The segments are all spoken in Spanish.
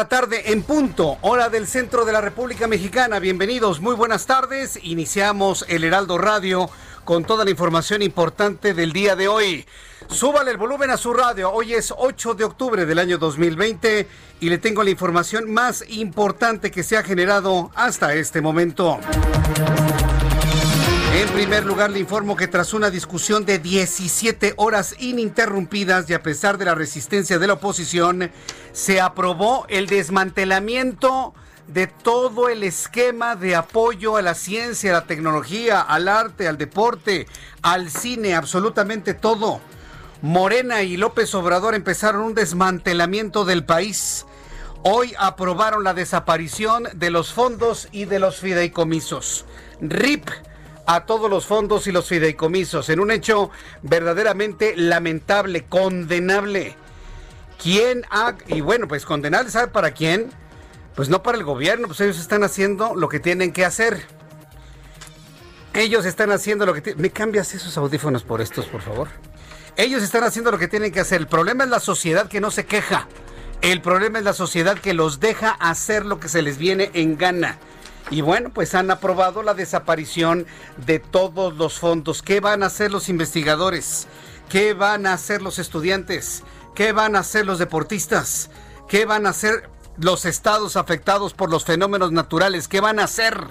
La tarde en punto, hora del centro de la República Mexicana. Bienvenidos, muy buenas tardes. Iniciamos el Heraldo Radio con toda la información importante del día de hoy. Súbale el volumen a su radio. Hoy es 8 de octubre del año 2020 y le tengo la información más importante que se ha generado hasta este momento. En primer lugar, le informo que tras una discusión de 17 horas ininterrumpidas y a pesar de la resistencia de la oposición, se aprobó el desmantelamiento de todo el esquema de apoyo a la ciencia, a la tecnología, al arte, al deporte, al cine, absolutamente todo. Morena y López Obrador empezaron un desmantelamiento del país. Hoy aprobaron la desaparición de los fondos y de los fideicomisos. RIP a todos los fondos y los fideicomisos en un hecho verdaderamente lamentable, condenable. ¿Quién ha... Y bueno, pues condenable, ¿sabe para quién? Pues no para el gobierno, pues ellos están haciendo lo que tienen que hacer. Ellos están haciendo lo que... ¿Me cambias esos audífonos por estos, por favor? Ellos están haciendo lo que tienen que hacer. El problema es la sociedad que no se queja. El problema es la sociedad que los deja hacer lo que se les viene en gana. Y bueno, pues han aprobado la desaparición de todos los fondos. ¿Qué van a hacer los investigadores? ¿Qué van a hacer los estudiantes? ¿Qué van a hacer los deportistas? ¿Qué van a hacer los estados afectados por los fenómenos naturales? ¿Qué van a hacer?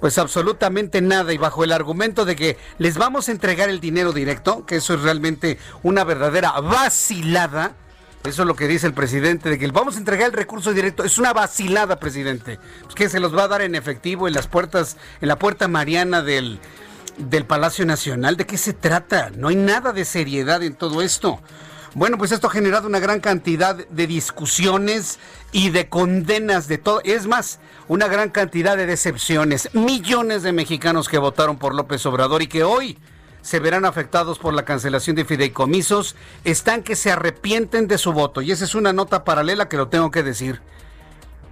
Pues absolutamente nada y bajo el argumento de que les vamos a entregar el dinero directo, que eso es realmente una verdadera vacilada. Eso es lo que dice el presidente, de que vamos a entregar el recurso directo. Es una vacilada, presidente. Pues que se los va a dar en efectivo en las puertas, en la puerta mariana del, del Palacio Nacional. ¿De qué se trata? No hay nada de seriedad en todo esto. Bueno, pues esto ha generado una gran cantidad de discusiones y de condenas de todo. Es más, una gran cantidad de decepciones. Millones de mexicanos que votaron por López Obrador y que hoy se verán afectados por la cancelación de fideicomisos, están que se arrepienten de su voto. Y esa es una nota paralela que lo tengo que decir.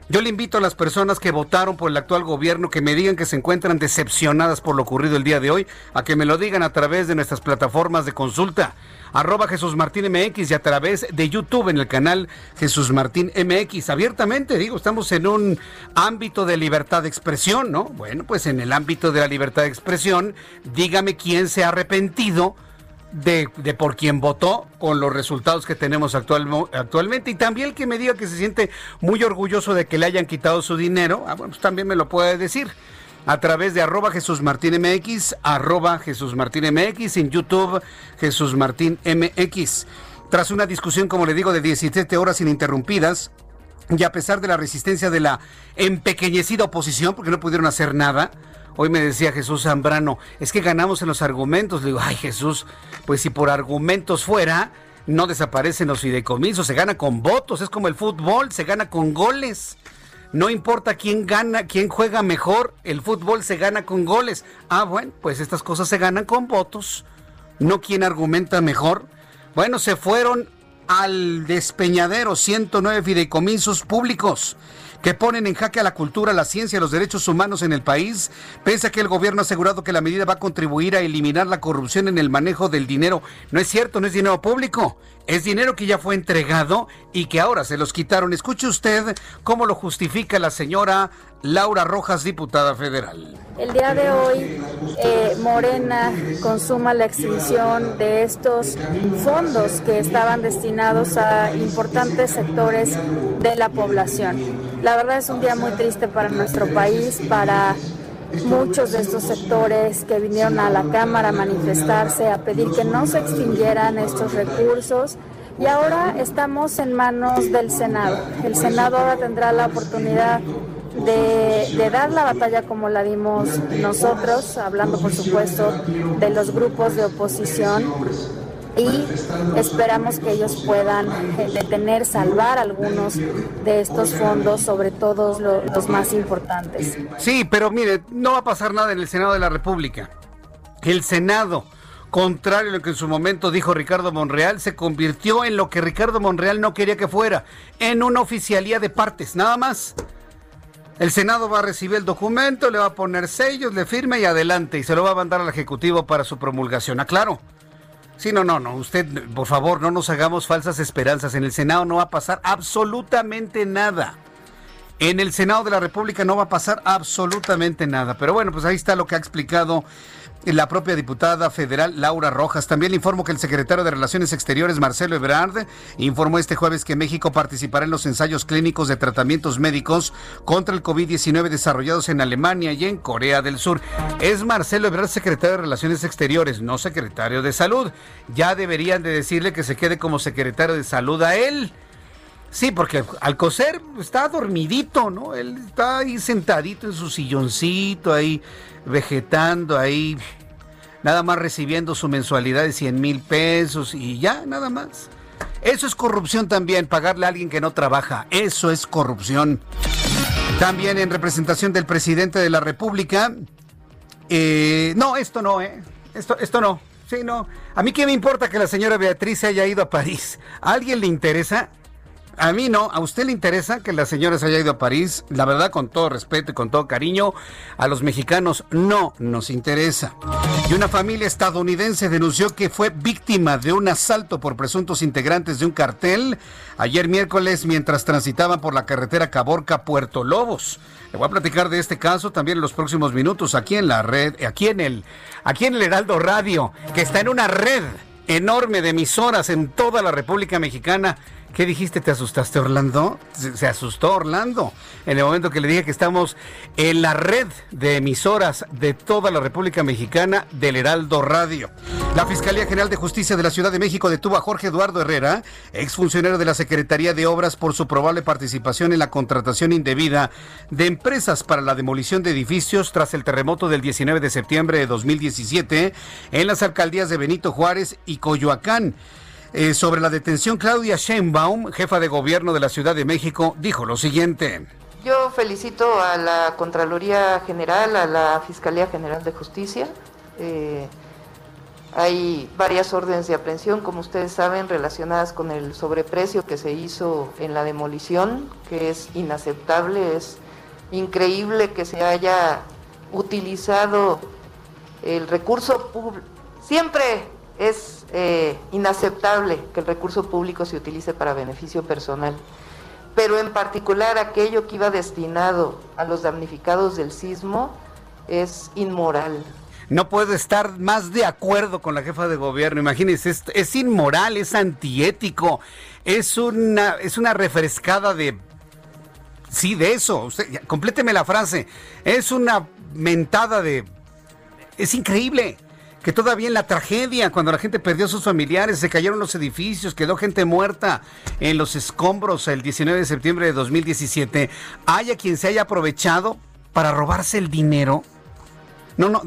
Yo le invito a las personas que votaron por el actual gobierno que me digan que se encuentran decepcionadas por lo ocurrido el día de hoy, a que me lo digan a través de nuestras plataformas de consulta, arroba Jesús Martín MX y a través de YouTube en el canal Jesús Martín MX. Abiertamente, digo, estamos en un ámbito de libertad de expresión, ¿no? Bueno, pues en el ámbito de la libertad de expresión, dígame quién se ha arrepentido de, de por quien votó con los resultados que tenemos actual, actualmente y también el que me diga que se siente muy orgulloso de que le hayan quitado su dinero, ah, pues también me lo puede decir a través de arroba Jesús Martín MX, arroba Jesús Martín MX, en YouTube Jesús Martín MX. Tras una discusión, como le digo, de 17 horas ininterrumpidas, y a pesar de la resistencia de la empequeñecida oposición, porque no pudieron hacer nada, Hoy me decía Jesús Zambrano, es que ganamos en los argumentos. Le digo, ay Jesús, pues si por argumentos fuera, no desaparecen los fideicomisos, se gana con votos, es como el fútbol, se gana con goles. No importa quién gana, quién juega mejor, el fútbol se gana con goles. Ah, bueno, pues estas cosas se ganan con votos, no quién argumenta mejor. Bueno, se fueron al despeñadero 109 fideicomisos públicos que ponen en jaque a la cultura, la ciencia y los derechos humanos en el país, pese a que el gobierno ha asegurado que la medida va a contribuir a eliminar la corrupción en el manejo del dinero. No es cierto, no es dinero público, es dinero que ya fue entregado y que ahora se los quitaron. Escuche usted cómo lo justifica la señora Laura Rojas, diputada federal. El día de hoy, eh, Morena consuma la extinción de estos fondos que estaban destinados a importantes sectores de la población. La verdad es un día muy triste para nuestro país, para muchos de estos sectores que vinieron a la Cámara a manifestarse, a pedir que no se extinguieran estos recursos. Y ahora estamos en manos del Senado. El Senado ahora tendrá la oportunidad de, dar la batalla como la dimos nosotros, hablando por supuesto de los grupos de oposición y esperamos que ellos puedan eh, detener, salvar algunos de estos fondos, sobre todo los más importantes. Sí, pero mire, no va a pasar nada en el Senado de la República. El Senado, contrario a lo que en su momento dijo Ricardo Monreal, se convirtió en lo que Ricardo Monreal no quería que fuera, en una oficialía de partes, nada más. El Senado va a recibir el documento, le va a poner sellos, le firma y adelante, y se lo va a mandar al Ejecutivo para su promulgación. Aclaro. Sí, no, no, no. Usted, por favor, no nos hagamos falsas esperanzas. En el Senado no va a pasar absolutamente nada. En el Senado de la República no va a pasar absolutamente nada. Pero bueno, pues ahí está lo que ha explicado la propia diputada federal Laura Rojas. También le informo que el secretario de Relaciones Exteriores, Marcelo Ebrard, informó este jueves que México participará en los ensayos clínicos de tratamientos médicos contra el COVID-19 desarrollados en Alemania y en Corea del Sur. Es Marcelo Ebrard, secretario de Relaciones Exteriores, no secretario de Salud. Ya deberían de decirle que se quede como secretario de Salud a él. Sí, porque al coser está dormidito, ¿no? Él está ahí sentadito en su silloncito, ahí vegetando ahí, nada más recibiendo su mensualidad de 100 mil pesos y ya, nada más. Eso es corrupción también, pagarle a alguien que no trabaja. Eso es corrupción. También en representación del presidente de la República. Eh, no, esto no, ¿eh? Esto, esto no. Sí, no. A mí qué me importa que la señora Beatriz haya ido a París. ¿A alguien le interesa? A mí no, a usted le interesa que la señora se haya ido a París, la verdad con todo respeto y con todo cariño, a los mexicanos no nos interesa. Y una familia estadounidense denunció que fue víctima de un asalto por presuntos integrantes de un cartel ayer miércoles mientras transitaban por la carretera Caborca Puerto Lobos. Le voy a platicar de este caso también en los próximos minutos aquí en la red, aquí en el aquí en el Heraldo Radio, que está en una red enorme de emisoras en toda la República Mexicana ¿Qué dijiste? ¿Te asustaste, Orlando? Se, asustó Orlando en el momento que le dije que estamos en la red de emisoras de toda la República Mexicana del Heraldo Radio. La Fiscalía General de Justicia de la Ciudad de México detuvo a Jorge Eduardo Herrera, exfuncionario de la Secretaría de Obras, por su probable participación en la contratación indebida de empresas para la demolición de edificios tras el terremoto del 19 de septiembre de 2017 en las alcaldías de Benito Juárez y Coyoacán. Eh, sobre la detención, Claudia Sheinbaum, jefa de gobierno de la Ciudad de México, dijo lo siguiente. Yo felicito a la Contraloría General, a la Fiscalía General de Justicia. Eh, hay varias órdenes de aprehensión, como ustedes saben, relacionadas con el sobreprecio que se hizo en la demolición, que es inaceptable, es increíble que se haya utilizado el recurso público. Siempre es eh, inaceptable que el recurso público se utilice para beneficio personal, pero en particular aquello que iba destinado a los damnificados del sismo es inmoral. No puedo estar más de acuerdo con la jefa de gobierno. Imagínense, es, inmoral, es antiético, es una, es una refrescada de Sí, de eso. Usted, compléteme la frase. Es una mentada de... Es increíble que todavía en la tragedia, cuando la gente perdió a sus familiares, se cayeron los edificios, quedó gente muerta en los escombros el 19 de septiembre de 2017, haya quien se haya aprovechado para robarse el dinero. No, no,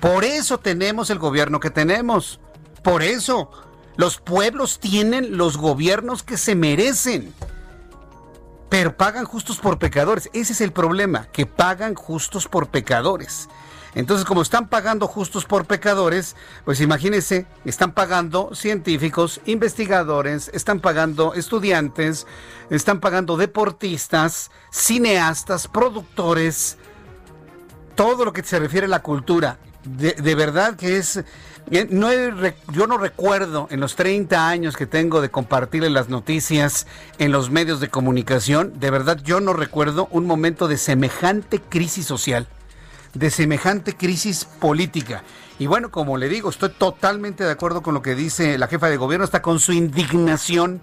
por eso tenemos el gobierno que tenemos. Por eso. Los pueblos tienen los gobiernos que se merecen. Pero pagan justos por pecadores. Ese es el problema, que pagan justos por pecadores. Entonces, como están pagando justos por pecadores, pues imagínense, están pagando científicos, investigadores, están pagando estudiantes, están pagando deportistas, cineastas, productores, todo lo que se refiere a la cultura. De, verdad que es eh, no yo no recuerdo en los 30 años que tengo de compartir las noticias en los medios de comunicación, de verdad yo no recuerdo un momento de semejante crisis social, de semejante crisis política. Y bueno, como le digo, estoy totalmente de acuerdo con lo que dice la jefa de gobierno, hasta con su indignación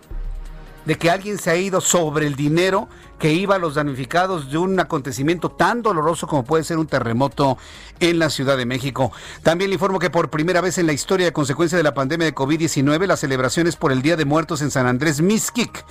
de que alguien se ha ido sobre el dinero que iba a los damnificados de un acontecimiento tan doloroso como puede ser un terremoto en la Ciudad de México. También le informo que por primera vez en la historia a consecuencia de la pandemia de COVID-19, las celebraciones por el Día de Muertos en San Andrés Mixquic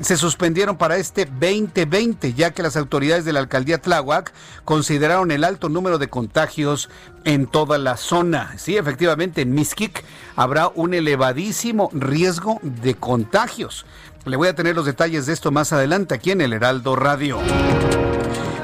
se suspendieron para este 2020, ya que las autoridades de la alcaldía Tláhuac consideraron el alto número de contagios en toda la zona. Sí, efectivamente, en Mixquic habrá un elevadísimo riesgo de contagios. Le voy a tener los detalles de esto más adelante aquí en el Heraldo Radio.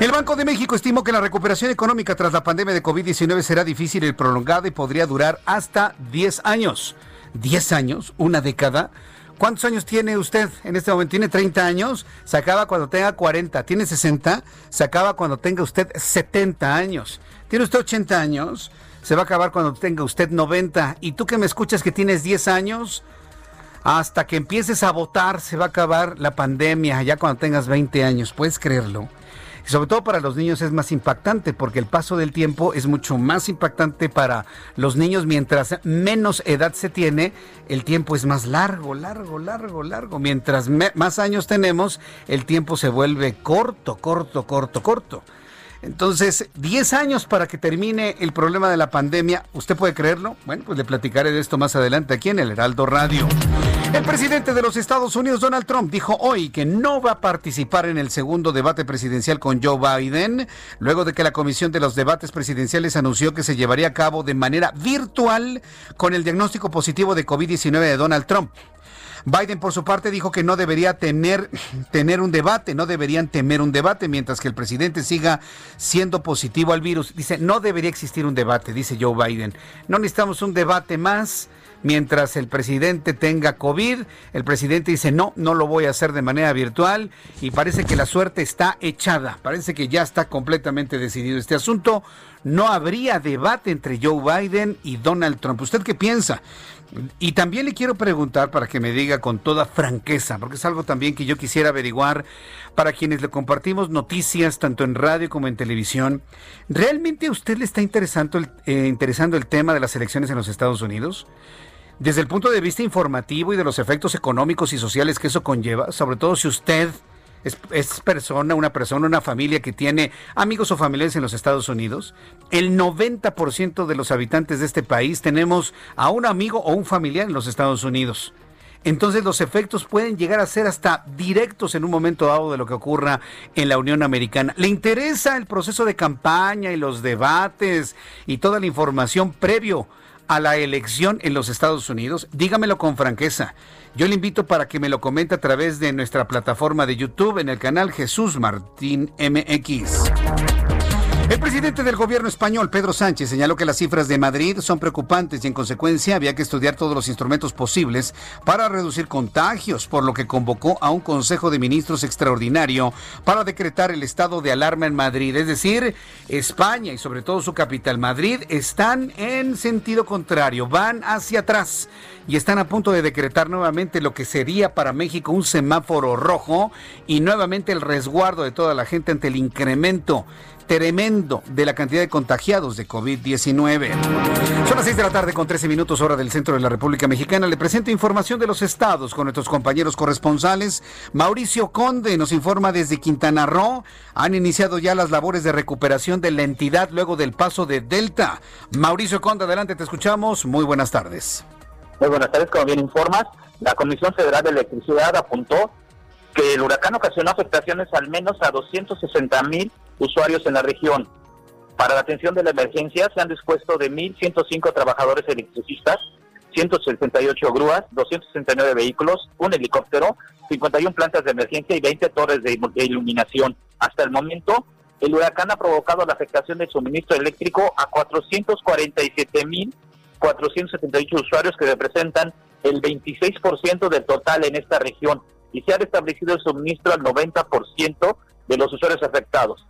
El Banco de México estimó que la recuperación económica tras la pandemia de COVID-19 será difícil y prolongada y podría durar hasta 10 años. ¿10 años? ¿Una década? ¿Cuántos años tiene usted en este momento? ¿Tiene 30 años? Se acaba cuando tenga 40. ¿Tiene 60? Se acaba cuando tenga usted 70 años. ¿Tiene usted 80 años? Se va a acabar cuando tenga usted 90. ¿Y tú que me escuchas que tienes 10 años? Hasta que empieces a votar se va a acabar la pandemia, ya cuando tengas 20 años, ¿puedes creerlo? Y sobre todo para los niños es más impactante porque el paso del tiempo es mucho más impactante para los niños mientras menos edad se tiene, el tiempo es más largo, largo, largo, largo. Mientras más años tenemos, el tiempo se vuelve corto, corto, corto, corto. Entonces, 10 años para que termine el problema de la pandemia. ¿Usted puede creerlo? Bueno, pues le platicaré de esto más adelante aquí en el Heraldo Radio. El presidente de los Estados Unidos, Donald Trump, dijo hoy que no va a participar en el segundo debate presidencial con Joe Biden, luego de que la Comisión de los Debates Presidenciales anunció que se llevaría a cabo de manera virtual con el diagnóstico positivo de COVID-19 de Donald Trump. Biden, por su parte, dijo que no debería tener, tener un debate, no deberían temer un debate, mientras que el presidente siga siendo positivo al virus. Dice, no debería existir un debate, dice Joe Biden. No necesitamos un debate más mientras el presidente tenga COVID. El presidente dice, no, no lo voy a hacer de manera virtual y parece que la suerte está echada, parece que ya está completamente decidido este asunto. No habría debate entre Joe Biden y Donald Trump. ¿Usted qué piensa? Y también le quiero preguntar para que me diga con toda franqueza, porque es algo también que yo quisiera averiguar para quienes le compartimos noticias tanto en radio como en televisión. ¿Realmente a usted le está interesando el, eh, interesando el tema de las elecciones en los Estados Unidos? Desde el punto de vista informativo y de los efectos económicos y sociales que eso conlleva, sobre todo si usted es, persona, una persona, una familia que tiene amigos o familiares en los Estados Unidos. El 90% de los habitantes de este país tenemos a un amigo o un familiar en los Estados Unidos. Entonces los efectos pueden llegar a ser hasta directos en un momento dado de lo que ocurra en la Unión Americana. ¿Le interesa el proceso de campaña y los debates y toda la información previo a la elección en los Estados Unidos? Dígamelo con franqueza. Yo le invito para que me lo comente a través de nuestra plataforma de YouTube en el canal Jesús Martín MX. El presidente del gobierno español, Pedro Sánchez, señaló que las cifras de Madrid son preocupantes y en consecuencia había que estudiar todos los instrumentos posibles para reducir contagios, por lo que convocó a un Consejo de Ministros extraordinario para decretar el estado de alarma en Madrid. Es decir, España y sobre todo su capital, Madrid, están en sentido contrario, van hacia atrás y están a punto de decretar nuevamente lo que sería para México un semáforo rojo y nuevamente el resguardo de toda la gente ante el incremento tremendo de la cantidad de contagiados de COVID-19. Son las 6 de la tarde con 13 minutos hora del centro de la República Mexicana. Le presento información de los estados con nuestros compañeros corresponsales. Mauricio Conde nos informa desde Quintana Roo. Han iniciado ya las labores de recuperación de la entidad luego del paso de Delta. Mauricio Conde, adelante, te escuchamos. Muy buenas tardes. Muy buenas tardes, como bien informas, la Comisión Federal de Electricidad apuntó que el huracán ocasionó afectaciones al menos a 260 mil usuarios en la región. Para la atención de la emergencia se han dispuesto de 1.105 trabajadores electricistas, 168 grúas, 269 vehículos, un helicóptero, 51 plantas de emergencia y 20 torres de iluminación. Hasta el momento el huracán ha provocado la afectación del suministro eléctrico a 447.478 usuarios que representan el 26% del total en esta región y se ha restablecido el suministro al 90% de los usuarios afectados.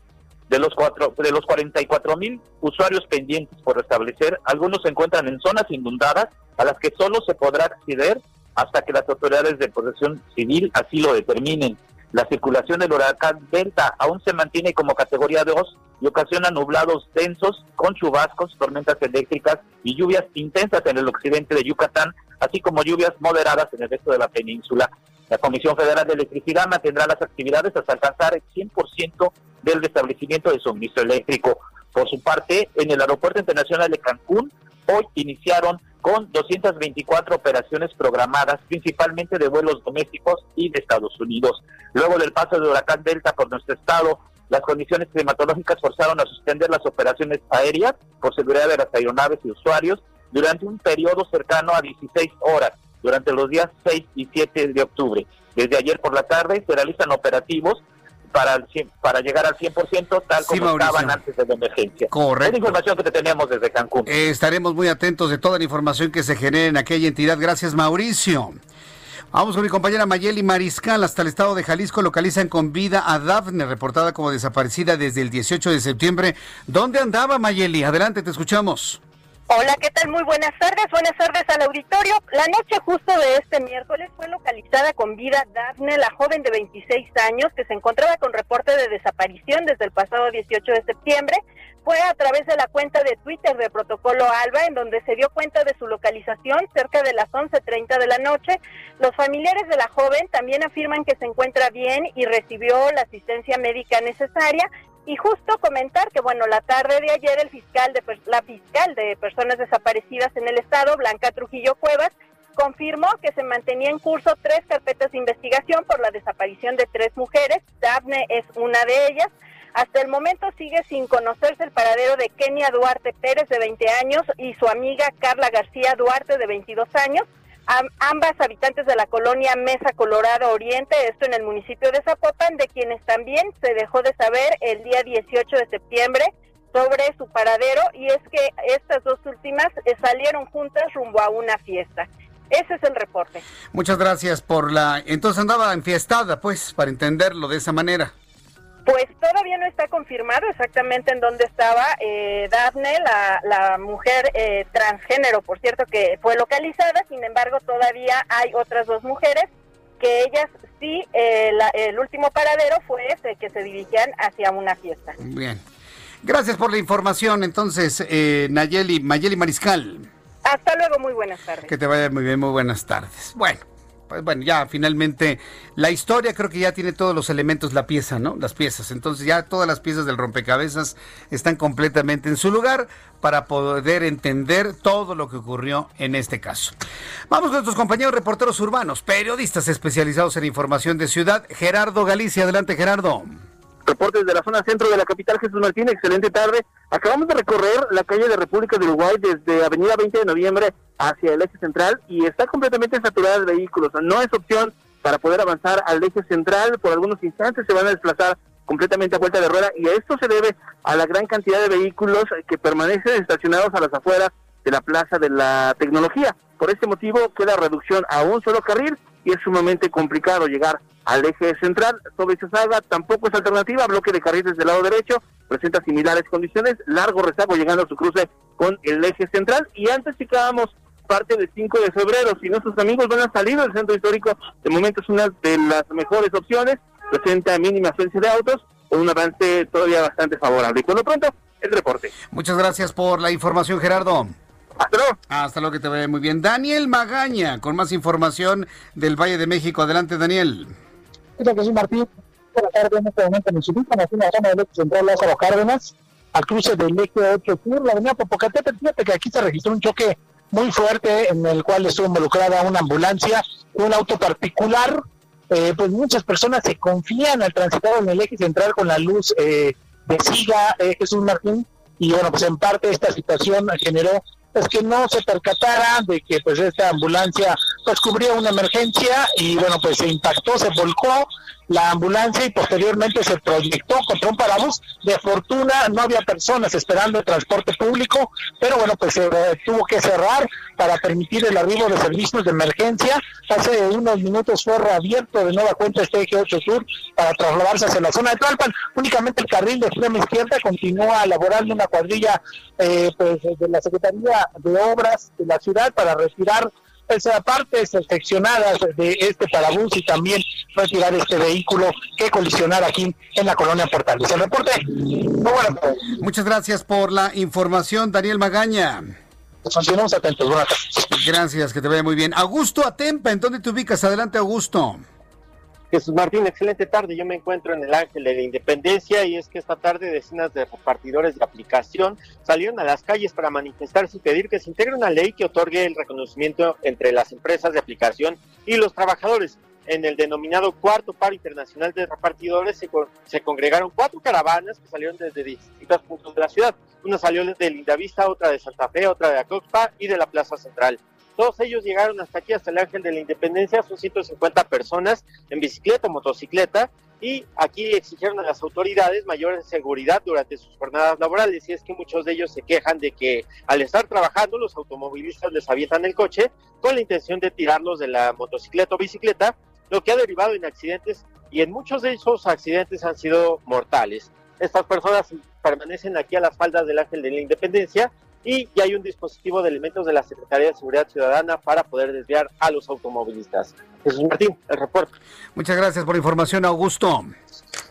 De los, cuatro, de los 44 mil usuarios pendientes por restablecer, algunos se encuentran en zonas inundadas a las que solo se podrá acceder hasta que las autoridades de protección civil así lo determinen. La circulación del huracán Delta aún se mantiene como categoría 2 y ocasiona nublados densos con chubascos, tormentas eléctricas y lluvias intensas en el occidente de Yucatán, así como lluvias moderadas en el resto de la península. La Comisión Federal de Electricidad mantendrá las actividades hasta alcanzar el 100% del restablecimiento de suministro eléctrico. Por su parte, en el Aeropuerto Internacional de Cancún, hoy iniciaron con 224 operaciones programadas, principalmente de vuelos domésticos y de Estados Unidos. Luego del paso del huracán Delta por nuestro estado, las condiciones climatológicas forzaron a suspender las operaciones aéreas por seguridad de las aeronaves y usuarios durante un periodo cercano a 16 horas, durante los días 6 y 7 de octubre. Desde ayer por la tarde se realizan operativos para, para llegar al 100% tal como estaban antes de la emergencia. Correcto. Es la información que te tenemos desde Cancún. Eh, estaremos muy atentos de toda la información que se genere en aquella entidad. Gracias, Mauricio. Vamos con mi compañera Mayeli Mariscal. Hasta el estado de Jalisco localizan con vida a Dafne, reportada como desaparecida desde el 18 de septiembre. ¿Dónde andaba Mayeli? Adelante, te escuchamos. Hola, ¿qué tal? Muy buenas tardes. Buenas tardes al auditorio. La noche justo de este miércoles fue localizada con vida Dafne, la joven de 26 años que se encontraba con reporte de desaparición desde el pasado 18 de septiembre. Fue a través de la cuenta de Twitter de Protocolo Alba en donde se dio cuenta de su localización cerca de las 11.30 de la noche. Los familiares de la joven también afirman que se encuentra bien y recibió la asistencia médica necesaria y justo comentar que, bueno, la tarde de ayer el fiscal de, la fiscal de personas desaparecidas en el estado, Blanca Trujillo Cuevas, confirmó que se mantenía en curso tres carpetas de investigación por la desaparición de tres mujeres. Daphne es una de ellas. Hasta el momento sigue sin conocerse el paradero de Kenia Duarte Pérez, de 20 años, y su amiga Carla García Duarte, de 22 años ambas habitantes de la colonia Mesa Colorado Oriente, esto en el municipio de Zapopan, de quienes también se dejó de saber el día 18 de septiembre sobre su paradero y es que estas dos últimas eh, salieron juntas rumbo a una fiesta. Ese es el reporte. Muchas gracias por la... Entonces andaba enfiestada, pues, para entenderlo de esa manera. Pues todavía no está confirmado exactamente en dónde estaba eh, Daphne, la, mujer eh, transgénero, por cierto, que fue localizada. Sin embargo, todavía hay otras dos mujeres que ellas sí, eh, el último paradero fue ese, que se dirigían hacia una fiesta. Bien. Gracias por la información. Entonces, eh, Nayeli, Mayeli Mariscal. Hasta luego, muy buenas tardes. Que te vaya muy bien, muy buenas tardes. Bueno pues bueno, ya finalmente la historia creo que ya tiene todos los elementos, la pieza, ¿no? Las piezas. Entonces ya todas las piezas del rompecabezas están completamente en su lugar para poder entender todo lo que ocurrió en este caso. Vamos con nuestros compañeros reporteros urbanos, periodistas especializados en información de ciudad. Gerardo Galicia, adelante Gerardo. Reportes de la zona centro de la capital, Jesús Martín, excelente tarde. Acabamos de recorrer la calle de República de Uruguay desde Avenida 20 de Noviembre hacia el eje central y está completamente saturada de vehículos. No es opción para poder avanzar al eje central. Por algunos instantes se van a desplazar completamente a vuelta de rueda y esto se debe a la gran cantidad de vehículos que permanecen estacionados a las afueras de la Plaza de la Tecnología. Por este motivo queda reducción a un solo carril y es sumamente complicado llegar al eje central. Sobre saga tampoco es alternativa, bloque de carriles del lado derecho, presenta similares condiciones, largo rezago llegando a su cruce con el eje central y antes checábamos parte del 5 de febrero, si nuestros amigos van a salir del centro histórico, de momento es una de las mejores opciones, presenta mínima ausencia de autos, con un avance todavía bastante favorable. Y por pronto, el reporte. Muchas gracias por la información, Gerardo. Hasta luego. Hasta luego, que te vaya muy bien. Daniel Magaña, con más información del Valle de México. Adelante, Daniel. Jesús Martín. Buenas tardes. En este momento nos ubican aquí en la zona del eje central Lázaro Cárdenas, al cruce del eje 8 Sur, la avenida Popocatépetl. Fíjate que aquí se registró un choque muy fuerte en el cual estuvo involucrada una ambulancia, un auto particular. Eh, pues muchas personas se confían al transitar en el eje central con la luz eh, de siga eh, Jesús Martín y bueno pues en parte esta situación generó es que no se percatara de que pues esta ambulancia pues cubría una emergencia y bueno pues se impactó, se volcó la ambulancia y posteriormente se proyectó contra un parabús. De fortuna no había personas esperando el transporte público, pero bueno, pues se eh, tuvo que cerrar para permitir el arribo de servicios de emergencia. Hace unos minutos fue reabierto de nueva cuenta este eje 8 Sur para trasladarse hacia la zona de Tlalpan. Únicamente el carril de extrema izquierda continúa elaborando una cuadrilla eh, pues, de la Secretaría de Obras de la ciudad para retirar pues, partes seccionadas de este parabús y también retirar este vehículo que colisionara aquí en la colonia Portales. El reporte. Muchas gracias por la información, Daniel Magaña. Continuamos atentos. Buenas Gracias, que te vaya muy bien. Augusto Atempa, ¿en dónde te ubicas? Adelante, Augusto. Jesús Martín, excelente tarde. Yo me encuentro en el Ángel de la Independencia y es que esta tarde decenas de repartidores de aplicación salieron a las calles para manifestarse y pedir que se integre una ley que otorgue el reconocimiento entre las empresas de aplicación y los trabajadores. En el denominado cuarto paro internacional de repartidores se, se congregaron cuatro caravanas que salieron desde distintos puntos de la ciudad. Una salió de Lindavista, otra de Santa Fe, otra de Acoxpa y de la Plaza Central. Todos ellos llegaron hasta aquí, hasta el Ángel de la Independencia, son 150 personas en bicicleta o motocicleta, y aquí exigieron a las autoridades mayor seguridad durante sus jornadas laborales, y es que muchos de ellos se quejan de que al estar trabajando los automovilistas les avientan el coche con la intención de tirarlos de la motocicleta o bicicleta, lo que ha derivado en accidentes y en muchos de esos accidentes han sido mortales. Estas personas permanecen aquí a las faldas del Ángel de la Independencia y ya hay un dispositivo de elementos de la Secretaría de Seguridad Ciudadana para poder desviar a los automovilistas. Jesús Martín, el reporte. Muchas gracias por la información, Augusto.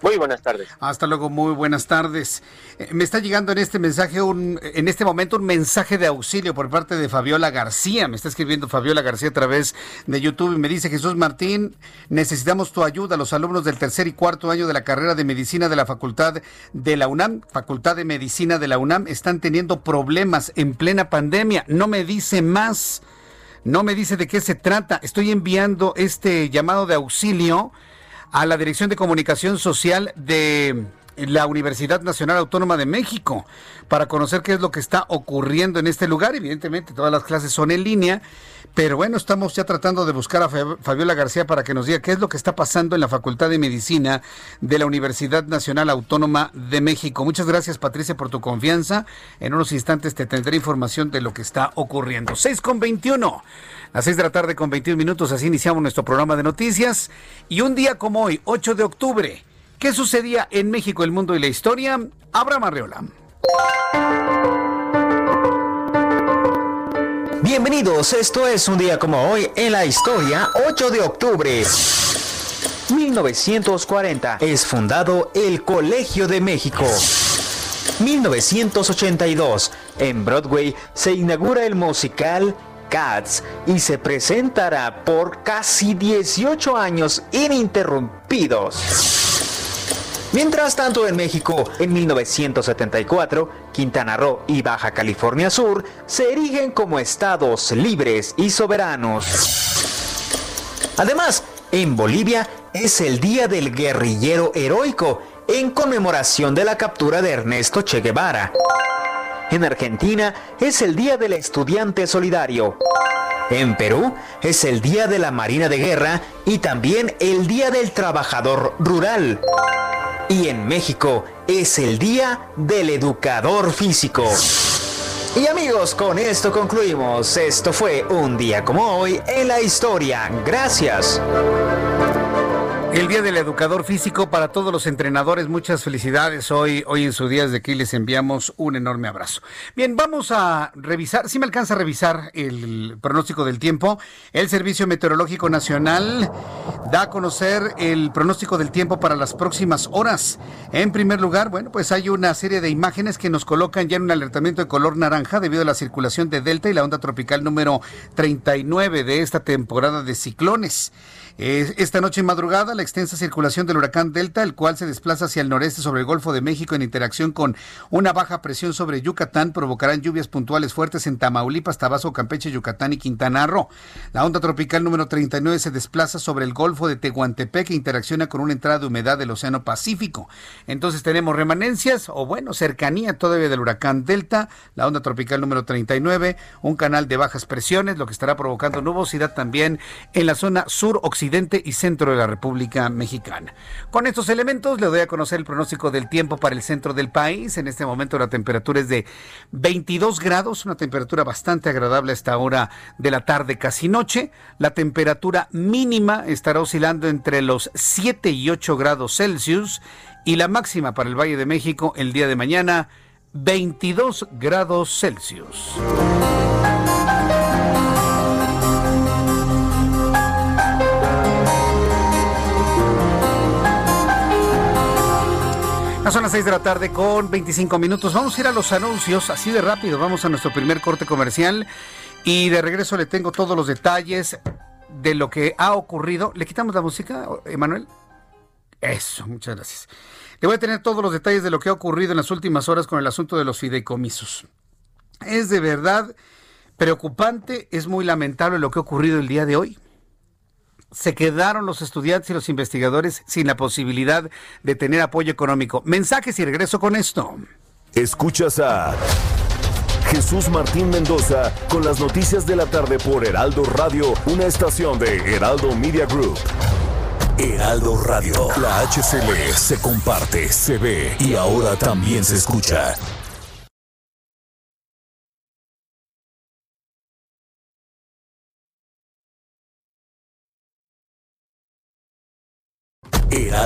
Muy buenas tardes. Hasta luego, muy buenas tardes. Eh, me está llegando en este mensaje, un, en este momento, un mensaje de auxilio por parte de Fabiola García. Me está escribiendo Fabiola García a través de YouTube y me dice, Jesús Martín, necesitamos tu ayuda. Los alumnos del tercer y cuarto año de la carrera de medicina de la Facultad de la UNAM, Facultad de Medicina de la UNAM, están teniendo problemas en plena pandemia. No me dice más. No me dice de qué se trata. Estoy enviando este llamado de auxilio a la Dirección de Comunicación Social de la Universidad Nacional Autónoma de México para conocer qué es lo que está ocurriendo en este lugar. Evidentemente, todas las clases son en línea, pero bueno, estamos ya tratando de buscar a Fabiola García para que nos diga qué es lo que está pasando en la Facultad de Medicina de la Universidad Nacional Autónoma de México. Muchas gracias, Patricia, por tu confianza. En unos instantes te tendré información de lo que está ocurriendo. 6 con 21. A 6 de la tarde con 21 minutos, así iniciamos nuestro programa de noticias. Y un día como hoy, 8 de octubre, ¿qué sucedía en México, el mundo y la historia? Abraham Arreola. Bienvenidos, esto es un día como hoy en la historia, 8 de octubre. 1940 es fundado el Colegio de México. 1982 en Broadway se inaugura el musical Cats y se presentará por casi 18 años ininterrumpidos. Mientras tanto, en México, en 1974, Quintana Roo y Baja California Sur se erigen como estados libres y soberanos. Además, en Bolivia es el Día del Guerrillero Heroico, en conmemoración de la captura de Ernesto Che Guevara. En Argentina es el Día del Estudiante Solidario. En Perú es el Día de la Marina de Guerra y también el Día del Trabajador Rural. Y en México es el Día del Educador Físico. Y amigos, con esto concluimos. Esto fue un día como hoy en la historia. Gracias. El Día del Educador Físico para todos los entrenadores, muchas felicidades hoy, hoy en su día, desde aquí les enviamos un enorme abrazo. Bien, vamos a revisar, si me alcanza a revisar el pronóstico del tiempo, el Servicio Meteorológico Nacional da a conocer el pronóstico del tiempo para las próximas horas. En primer lugar, bueno, pues hay una serie de imágenes que nos colocan ya en un alertamiento de color naranja debido a la circulación de Delta y la onda tropical número 39 de esta temporada de ciclones. Esta noche en madrugada, la extensa circulación del huracán Delta, el cual se desplaza hacia el noreste sobre el Golfo de México en interacción con una baja presión sobre Yucatán, provocarán lluvias puntuales fuertes en Tamaulipas, Tabasco, Campeche, Yucatán y Quintana Roo. La onda tropical número 39 se desplaza sobre el Golfo de Tehuantepec que interacciona con una entrada de humedad del Océano Pacífico. Entonces tenemos remanencias o bueno, cercanía todavía del huracán Delta, la onda tropical número 39, un canal de bajas presiones, lo que estará provocando nubosidad también en la zona sur occidental y centro de la República Mexicana. Con estos elementos le doy a conocer el pronóstico del tiempo para el centro del país. En este momento la temperatura es de 22 grados, una temperatura bastante agradable a esta hora de la tarde, casi noche. La temperatura mínima estará oscilando entre los 7 y 8 grados Celsius y la máxima para el Valle de México el día de mañana 22 grados Celsius. Son las 6 de la tarde con 25 minutos. Vamos a ir a los anuncios así de rápido. Vamos a nuestro primer corte comercial y de regreso le tengo todos los detalles de lo que ha ocurrido. ¿Le quitamos la música, Emanuel? Eso, muchas gracias. Le voy a tener todos los detalles de lo que ha ocurrido en las últimas horas con el asunto de los fideicomisos. Es de verdad preocupante, es muy lamentable lo que ha ocurrido el día de hoy se quedaron los estudiantes y los investigadores sin la posibilidad de tener apoyo económico. Mensajes y regreso con esto. Escuchas a Jesús Martín Mendoza con las noticias de la tarde por Heraldo Radio, una estación de Heraldo Media Group. Heraldo Radio, la HCL se comparte, se ve y ahora también se escucha.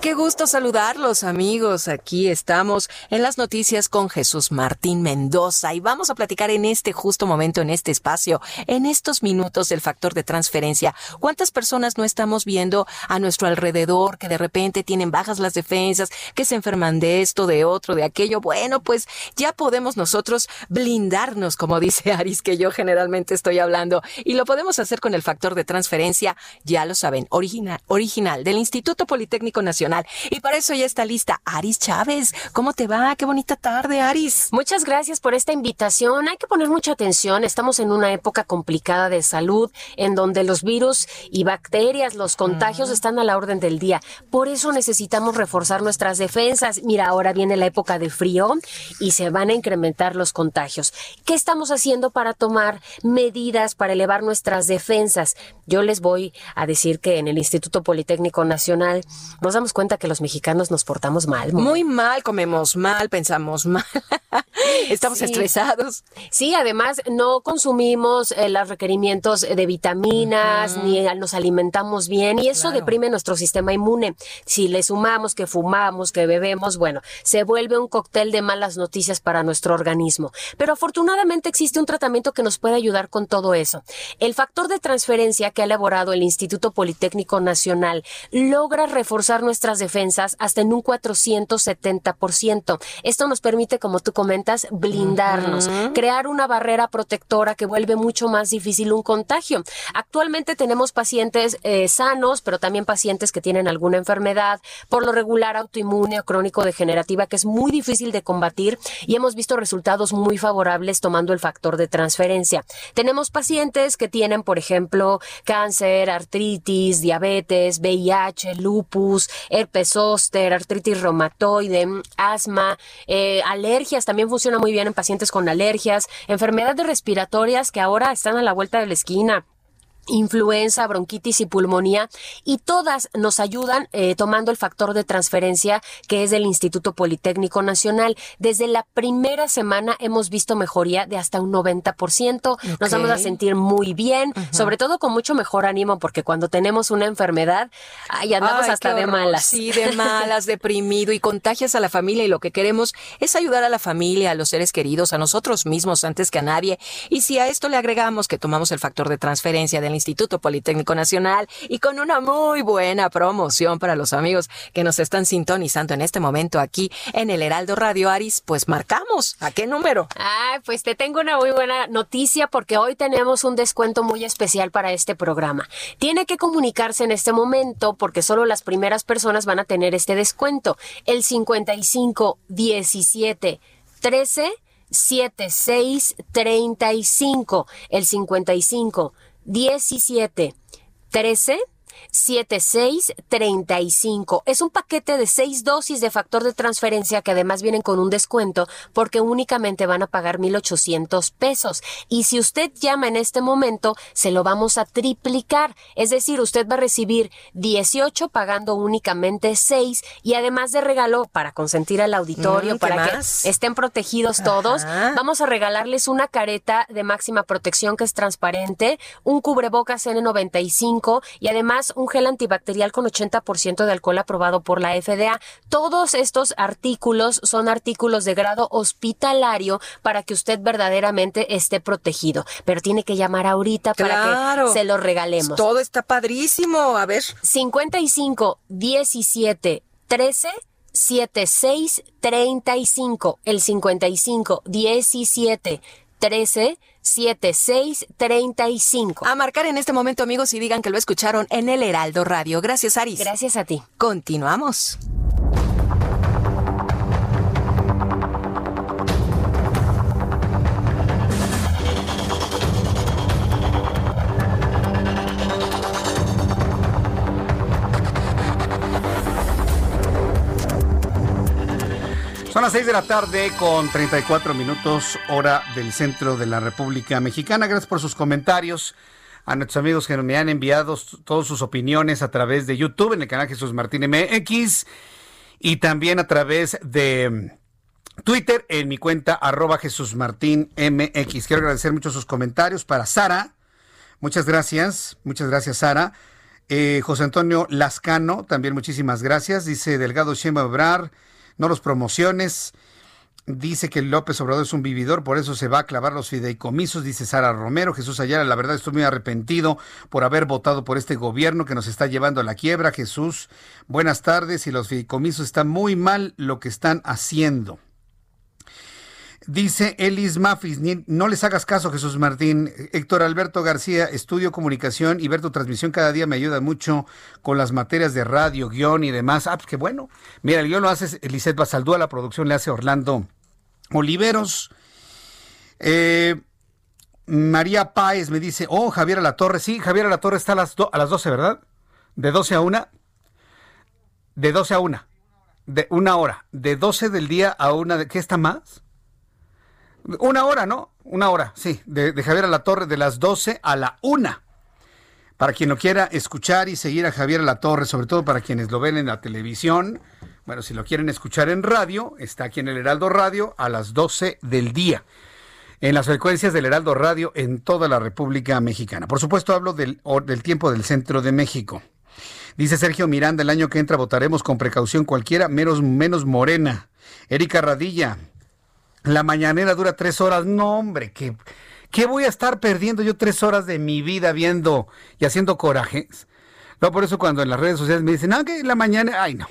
Qué gusto saludarlos amigos. Aquí estamos en las noticias con Jesús Martín Mendoza y vamos a platicar en este justo momento, en este espacio, en estos minutos del factor de transferencia. ¿Cuántas personas no estamos viendo a nuestro alrededor que de repente tienen bajas las defensas, que se enferman de esto, de otro, de aquello? Bueno, pues ya podemos nosotros blindarnos, como dice Aris, que yo generalmente estoy hablando, y lo podemos hacer con el factor de transferencia, ya lo saben, original, original del Instituto Politécnico Nacional y para eso ya está lista Aris Chávez. ¿Cómo te va? Qué bonita tarde, Aris. Muchas gracias por esta invitación. Hay que poner mucha atención. Estamos en una época complicada de salud en donde los virus y bacterias, los contagios están a la orden del día. Por eso necesitamos reforzar nuestras defensas. Mira, ahora viene la época de frío y se van a incrementar los contagios. ¿Qué estamos haciendo para tomar medidas para elevar nuestras defensas? Yo les voy a decir que en el Instituto Politécnico Nacional nos damos cuenta que los mexicanos nos portamos mal. Muy mal, comemos mal, pensamos mal, estamos estresados. Sí, además no consumimos eh, los requerimientos de vitaminas, ni nos alimentamos bien y eso deprime nuestro sistema inmune. Si le sumamos que fumamos, que bebemos, bueno, se vuelve un cóctel de malas noticias para nuestro organismo. Pero afortunadamente existe un tratamiento que nos puede ayudar con todo eso. El factor de transferencia que ha elaborado el Instituto Politécnico Nacional logra reforzar nuestra defensas hasta en un 470%. Esto nos permite, como tú comentas, blindarnos, crear una barrera protectora que vuelve mucho más difícil un contagio. Actualmente tenemos pacientes eh, sanos, pero también pacientes que tienen alguna enfermedad, por lo regular autoinmune o crónico degenerativa, que es muy difícil de combatir y hemos visto resultados muy favorables tomando el factor de transferencia. Tenemos pacientes que tienen, por ejemplo, cáncer, artritis, diabetes, VIH, lupus, herpes zóster, artritis reumatoide, asma, eh, alergias, también funciona muy bien en pacientes con alergias, enfermedades respiratorias que ahora están a la vuelta de la esquina influenza, bronquitis y pulmonía, y todas nos ayudan eh, tomando el factor de transferencia que es del Instituto Politécnico Nacional. Desde la primera semana hemos visto mejoría de hasta un 90%. Nos vamos a sentir muy bien, sobre todo con mucho mejor ánimo, porque cuando tenemos una enfermedad, ahí andamos hasta de malas. Sí, de malas, deprimido y contagias a la familia y lo que queremos es ayudar a la familia, a los seres queridos, a nosotros mismos antes que a nadie. Y si a esto le agregamos que tomamos el factor de transferencia del Instituto Politécnico Nacional y con una muy buena promoción para los amigos que nos están sintonizando en este momento aquí en el Heraldo Radio Aris, pues marcamos. ¿A qué número? Ay, pues te tengo una muy buena noticia porque hoy tenemos un descuento muy especial para este programa. Tiene que comunicarse en este momento porque solo las primeras personas van a tener este descuento. El 55 17 13 76 35 el 55 17 13 7635. Es un paquete de seis dosis de factor de transferencia que además vienen con un descuento porque únicamente van a pagar 1,800 pesos. Y si usted llama en este momento, se lo vamos a triplicar. Es decir, usted va a recibir 18 pagando únicamente 6 y además de regalo para consentir al auditorio, Mm, ¿qué para que estén protegidos todos, vamos a regalarles una careta de máxima protección que es transparente, un cubrebocas N95 y además un gel antibacterial con 80% de alcohol aprobado por la FDA. Todos estos artículos son artículos de grado hospitalario para que usted verdaderamente esté protegido, pero tiene que llamar ahorita para Claro. que se lo regalemos. Todo está padrísimo. A ver. 55 17 13 76 35. El 55 17 13 76 35. A marcar en este momento, amigos, y digan que lo escucharon en el Heraldo Radio. Gracias, Aris. Gracias a ti. Continuamos. Son las 6 de la tarde con 34 minutos hora del centro de la República Mexicana. Gracias por sus comentarios. A nuestros amigos que me han enviado todas sus opiniones a través de YouTube en el canal Jesús Martín MX y también a través de mm, Twitter en mi cuenta arroba Jesús Martín. Quiero agradecer mucho sus comentarios para Sara. Muchas gracias. Muchas gracias, Sara. Eh, José Antonio Lascano, también muchísimas gracias. Dice Delgado Shema Obrar, no los promociones. Dice que López Obrador es un vividor, por eso se va a clavar los fideicomisos, dice Sara Romero. Jesús Ayala, la verdad estoy muy arrepentido por haber votado por este gobierno que nos está llevando a la quiebra. Jesús, buenas tardes y los fideicomisos están muy mal lo que están haciendo. Dice Elis Mafis, no les hagas caso, Jesús Martín. Héctor Alberto García, estudio comunicación y ver tu transmisión cada día me ayuda mucho con las materias de radio, guion y demás. Ah, pues qué bueno. Mira, el guion lo hace Eliseth Basaldúa, la producción le hace Orlando Oliveros. Eh, María Páez me dice, oh, Javier Alatorre, sí, Javier Alatorre está a las, a las 12, ¿verdad? De 12 a 1. De 12 a 1. De una hora. De 12 del día a una de... ¿Qué está más? Una hora, ¿no? Una hora, sí, de, de Javier a la Torre, de las 12 a la 1. Para quien lo quiera escuchar y seguir a Javier a la Torre, sobre todo para quienes lo ven en la televisión, bueno, si lo quieren escuchar en radio, está aquí en el Heraldo Radio a las 12 del día. En las frecuencias del Heraldo Radio en toda la República Mexicana. Por supuesto, hablo del, del tiempo del centro de México. Dice Sergio Miranda, el año que entra votaremos con precaución cualquiera, menos, menos morena. Erika Radilla, la mañanera dura tres horas. No, hombre, ¿qué, ¿qué voy a estar perdiendo yo tres horas de mi vida viendo y haciendo corajes? No, por eso cuando en las redes sociales me dicen, ah, que la mañana, ay, no.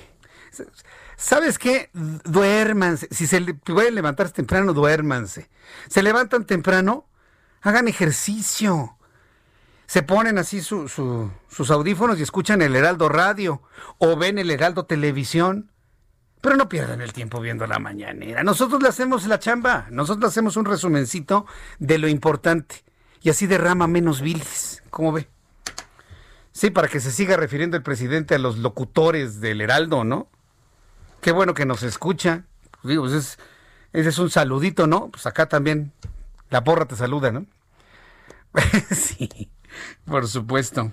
¿Sabes qué? Duérmanse. Si se pueden levantarse temprano, duérmanse. Se levantan temprano, hagan ejercicio. Se ponen así su- sus audífonos y escuchan el Heraldo Radio o ven el Heraldo Televisión. Pero no pierdan el tiempo viendo la mañanera. Nosotros le hacemos la chamba. Nosotros hacemos un resumencito de lo importante. Y así derrama menos bilis. ¿Cómo ve? Sí, para que se siga refiriendo el presidente a los locutores del Heraldo, ¿no? Qué bueno que nos escucha. Digo, pues es, ese es un saludito, ¿no? Pues acá también la porra te saluda, ¿no? sí, por supuesto.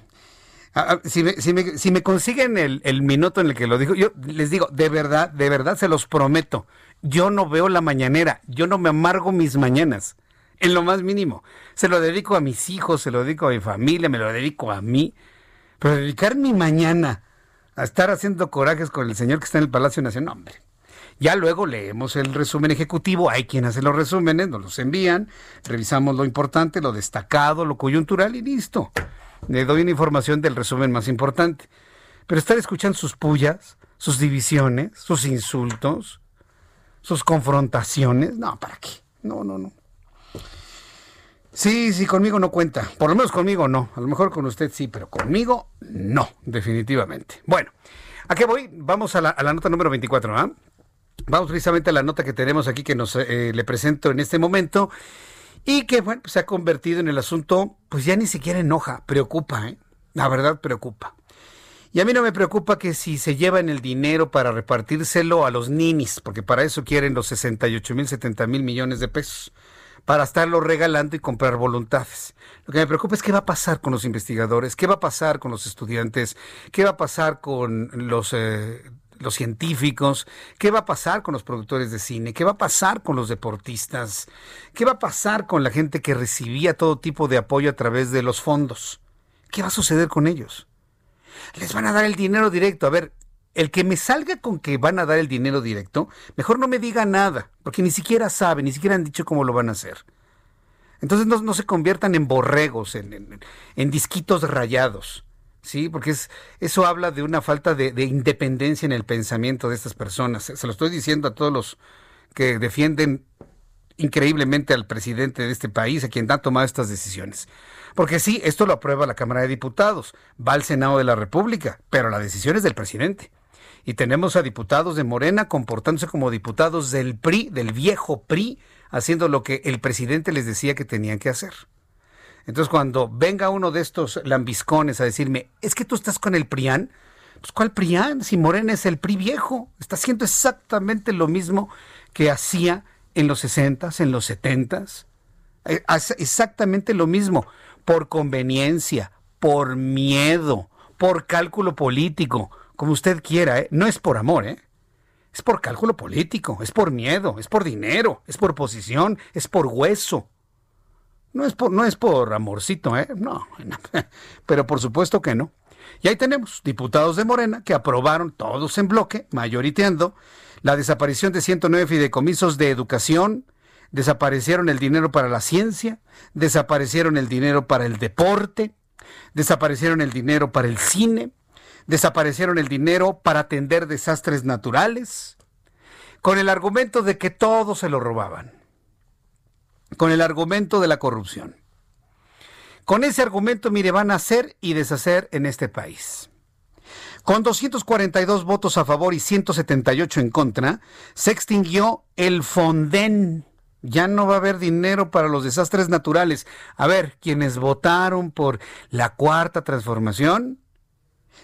Ah, si, me, si, me, si me consiguen el, minuto en el que lo digo, yo les digo, de verdad, de verdad se los prometo, yo no veo la mañanera, yo no me amargo mis mañanas, en lo más mínimo. Se lo dedico a mis hijos, se lo dedico a mi familia, me lo dedico a mí. Pero dedicar mi mañana a estar haciendo corajes con el señor que está en el Palacio Nacional, hombre. Ya luego leemos el resumen ejecutivo, hay quien hace los resúmenes, nos los envían, revisamos lo importante, lo destacado, lo coyuntural y listo. Le doy una información del resumen más importante. Pero estar escuchando sus pullas, sus divisiones, sus insultos, sus confrontaciones, no, ¿para qué? No, no, no. Sí, sí, conmigo no cuenta. Por lo menos conmigo no. A lo mejor con usted sí, pero conmigo no, definitivamente. Bueno, ¿a qué voy? Vamos a la, nota número 24, ¿ah? Vamos precisamente a la nota que tenemos aquí que nos eh, le presento en este momento y que, bueno, pues, se ha convertido en el asunto, pues ya ni siquiera enoja, preocupa, ¿eh? La verdad preocupa. Y a mí no me preocupa que si se llevan el dinero para repartírselo a los ninis, porque para eso quieren los 68 mil, 70 mil millones de pesos, para estarlo regalando y comprar voluntades. Lo que me preocupa es qué va a pasar con los investigadores, qué va a pasar con los estudiantes, qué va a pasar con los, eh, los científicos, qué va a pasar con los productores de cine, qué va a pasar con los deportistas, qué va a pasar con la gente que recibía todo tipo de apoyo a través de los fondos. ¿Qué va a suceder con ellos? les van a dar el dinero directo. A ver, el que me salga con que van a dar el dinero directo, mejor no me diga nada, porque ni siquiera sabe, ni siquiera han dicho cómo lo van a hacer. Entonces no, se conviertan en borregos, en, disquitos rayados, ¿sí? Porque es, eso habla de una falta de, de independencia en el pensamiento de estas personas. Se lo estoy diciendo a todos los que defienden increíblemente al presidente de este país, a quien ha tomado estas decisiones. Porque sí, esto lo aprueba la Cámara de Diputados, va al Senado de la República, pero la decisión es del presidente. Y tenemos a diputados de Morena comportándose como diputados del PRI, del viejo PRI, haciendo lo que el presidente les decía que tenían que hacer. Entonces, cuando venga uno de estos lambiscones a decirme, es que tú estás con el PRIAN, pues ¿cuál PRIAN? Si Morena es el PRI viejo, está haciendo exactamente lo mismo que hacía en los 60 en los 70 eh, exactamente lo mismo por conveniencia, por miedo, por cálculo político, como usted quiera, ¿eh? no es por amor, ¿eh? es por cálculo político, es por miedo, es por dinero, es por posición, es por hueso. No es por, no es por amorcito, ¿eh? No, pero por supuesto que no. Y ahí tenemos diputados de Morena que aprobaron todos en bloque, mayoriteando, la desaparición de 109 fideicomisos de educación, desaparecieron el dinero para la ciencia, desaparecieron el dinero para el deporte, desaparecieron el dinero para el cine, desaparecieron el dinero para atender desastres naturales, con el argumento de que todo se lo robaban, con el argumento de la corrupción. Con ese argumento, mire, van a hacer y deshacer en este país. Con 242 votos a favor y 178 en contra, se extinguió el Fonden, ya no va a haber dinero para los desastres naturales. A ver, quienes votaron por la cuarta transformación,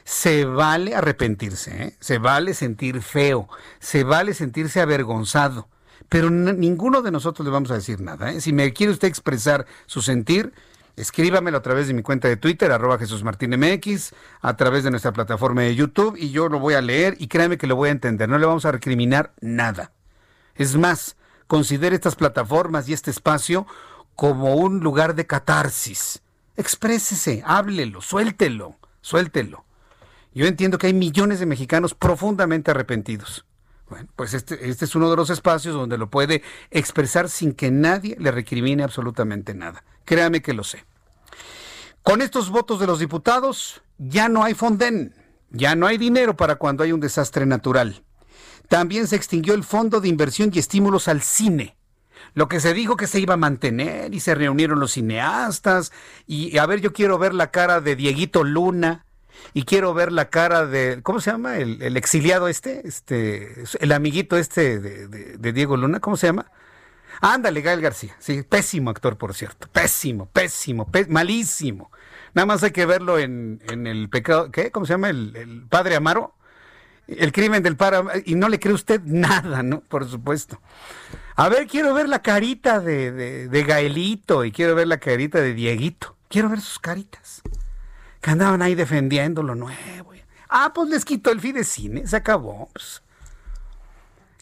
se vale arrepentirse, ¿eh? se vale sentir feo, se vale sentirse avergonzado, pero ninguno de nosotros le vamos a decir nada. ¿eh? Si me quiere usted expresar su sentir, escríbamelo a través de mi cuenta de Twitter, arroba Jesús Martín MX, a través de nuestra plataforma de YouTube, y yo lo voy a leer y créame que lo voy a entender. No le vamos a recriminar nada. Es más, considere estas plataformas y este espacio como un lugar de catarsis. Exprésese, háblelo, suéltelo, suéltelo. Yo entiendo que hay millones de mexicanos profundamente arrepentidos. Bueno, pues este, este es uno de los espacios donde lo puede expresar sin que nadie le recrimine absolutamente nada. Créame que lo sé. Con estos votos de los diputados, ya no hay fonden, ya no hay dinero para cuando hay un desastre natural. También se extinguió el Fondo de Inversión y Estímulos al Cine. Lo que se dijo que se iba a mantener y se reunieron los cineastas y a ver, yo quiero ver la cara de Dieguito Luna y quiero ver la cara de, ¿cómo se llama? El, exiliado este, este, el amiguito este de, Diego Luna, ¿cómo se llama? Ándale, Gael García. Sí, pésimo actor, por cierto. Pésimo, pésimo, malísimo. Nada más hay que verlo en, el pecado, ¿qué? ¿Cómo se llama? el Padre Amaro el crimen del para y no le cree usted nada, ¿no? Por supuesto. A ver, quiero ver la carita de, de, Gaelito y quiero ver la carita de Dieguito. Quiero ver sus caritas. Que andaban ahí defendiendo lo nuevo. Ah, pues les quitó el Fidecine, se acabó. Pues.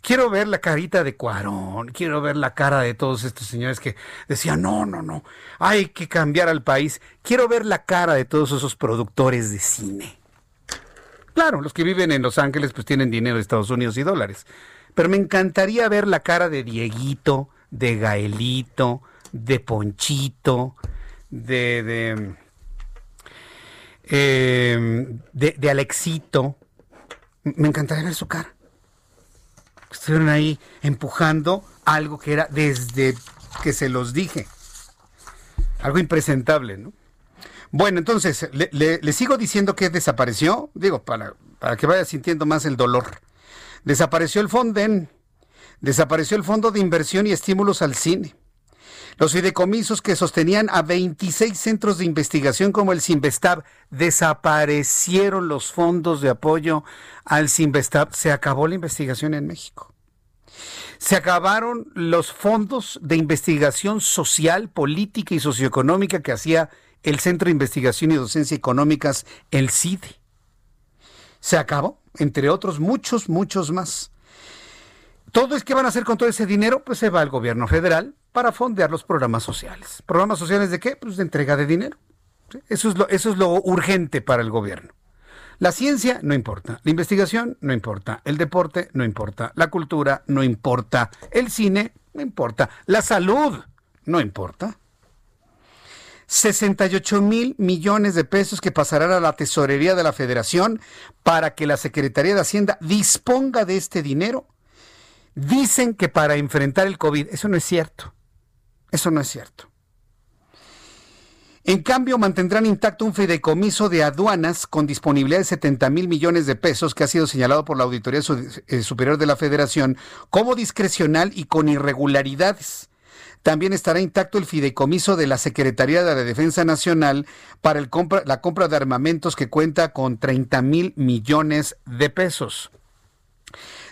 Quiero ver la carita de Cuarón, quiero ver la cara de todos estos señores que decían, no, no, no, hay que cambiar al país. Quiero ver la cara de todos esos productores de cine. Claro, los que viven en Los Ángeles pues tienen dinero de Estados Unidos y dólares. Pero me encantaría ver la cara de Dieguito, de Gaelito, de Ponchito, de, de, em, de, Alexito. Me encantaría ver su cara. Estuvieron ahí empujando algo que era desde que se los dije. Algo impresentable, ¿no? Bueno, entonces, le, sigo diciendo que desapareció, digo, para, para que vaya sintiendo más el dolor. Desapareció el Fonden, desapareció el Fondo de Inversión y Estímulos al Cine. Los fideicomisos que sostenían a 26 centros de investigación como el Sinvestab desaparecieron los fondos de apoyo al Sinvestab. Se acabó la investigación en México. Se acabaron los fondos de investigación social, política y socioeconómica que hacía el Centro de Investigación y Docencia Económicas, el CIDE. Se acabó, entre otros muchos, muchos más. Todo es que van a hacer con todo ese dinero, pues se va al gobierno federal para fondear los programas sociales. ¿Programas sociales de qué? Pues de entrega de dinero. Eso, es lo, eso es lo urgente para el gobierno. La ciencia no importa, la investigación no importa, el deporte no importa, la cultura no importa, el cine no importa, la salud no importa. 68 mil millones de pesos que pasarán a la tesorería de la federación para que la Secretaría de Hacienda disponga de este dinero. Dicen que para enfrentar el COVID, eso no es cierto. Eso no es cierto. En cambio, mantendrán intacto un fideicomiso de aduanas con disponibilidad de 70 mil millones de pesos que ha sido señalado por la Auditoría eh, Superior de la Federación como discrecional y con irregularidades. También estará intacto el fideicomiso de la Secretaría de Defensa Nacional para la compra de armamentos que cuenta con 30 mil millones de pesos.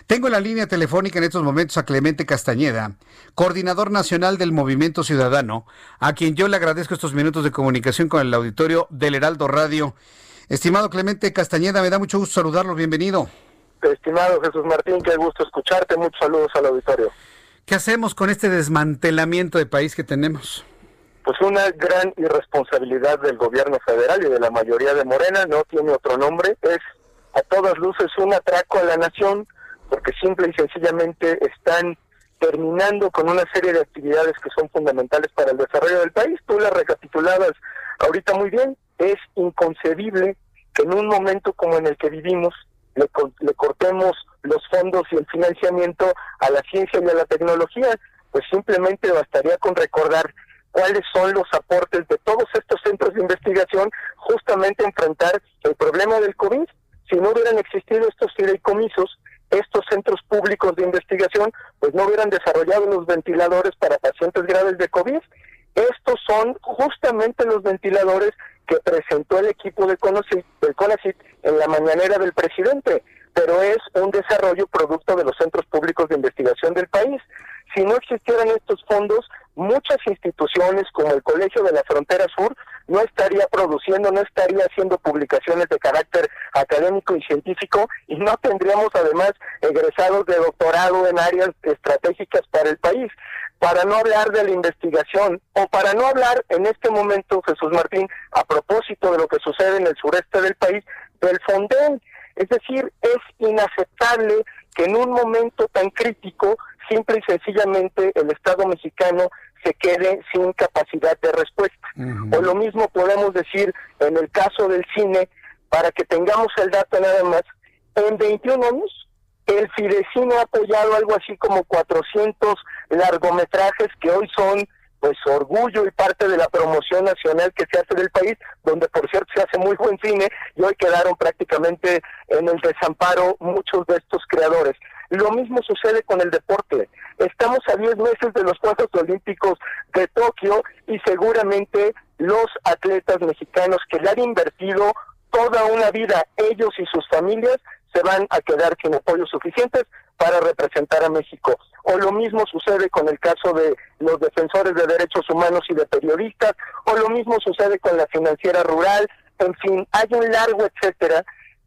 Tengo en la línea telefónica en estos momentos a Clemente Castañeda, coordinador nacional del Movimiento Ciudadano, a quien yo le agradezco estos minutos de comunicación con el auditorio del Heraldo Radio. Estimado Clemente Castañeda, me da mucho gusto saludarlo, bienvenido. Estimado Jesús Martín, qué gusto escucharte, muchos saludos al auditorio. ¿Qué hacemos con este desmantelamiento de país que tenemos? Pues una gran irresponsabilidad del gobierno federal y de la mayoría de Morena, no tiene otro nombre, es a todas luces un atraco a la nación, porque simple y sencillamente están terminando con una serie de actividades que son fundamentales para el desarrollo del país. Tú las recapitulabas ahorita muy bien. Es inconcebible que en un momento como en el que vivimos le, le cortemos los fondos y el financiamiento a la ciencia y a la tecnología. Pues simplemente bastaría con recordar cuáles son los aportes de todos estos centros de investigación justamente enfrentar el problema del COVID. Si no hubieran existido estos fideicomisos, estos centros públicos de investigación pues no hubieran desarrollado los ventiladores para pacientes graves de COVID. Estos son justamente los ventiladores que presentó el equipo de del CONACYT en la mañanera del presidente, pero es un desarrollo producto de los centros públicos de investigación del país. Si no existieran estos fondos, muchas instituciones como el Colegio de la Frontera Sur no estaría produciendo, no estaría haciendo publicaciones de carácter académico y científico y no tendríamos además egresados de doctorado en áreas estratégicas para el país. Para no hablar de la investigación o para no hablar en este momento, Jesús Martín, a propósito de lo que sucede en el sureste del país, del Fonden. Es decir, es inaceptable que en un momento tan crítico, simple y sencillamente el Estado mexicano se quede sin capacidad de respuesta. O lo mismo podemos decir en el caso del cine, para que tengamos el dato nada más, en 21 años el Fidecine ha apoyado algo así como 400 largometrajes que hoy son pues orgullo y parte de la promoción nacional que se hace del país, donde por cierto se hace muy buen cine y hoy quedaron prácticamente en el desamparo muchos de estos creadores. Lo mismo sucede con el deporte. Estamos a 10 meses de los Juegos Olímpicos de Tokio y seguramente los atletas mexicanos que le han invertido toda una vida, ellos y sus familias, se van a quedar sin apoyos suficientes para representar a México. O lo mismo sucede con el caso de los defensores de derechos humanos y de periodistas, o lo mismo sucede con la financiera rural, en fin, hay un largo etcétera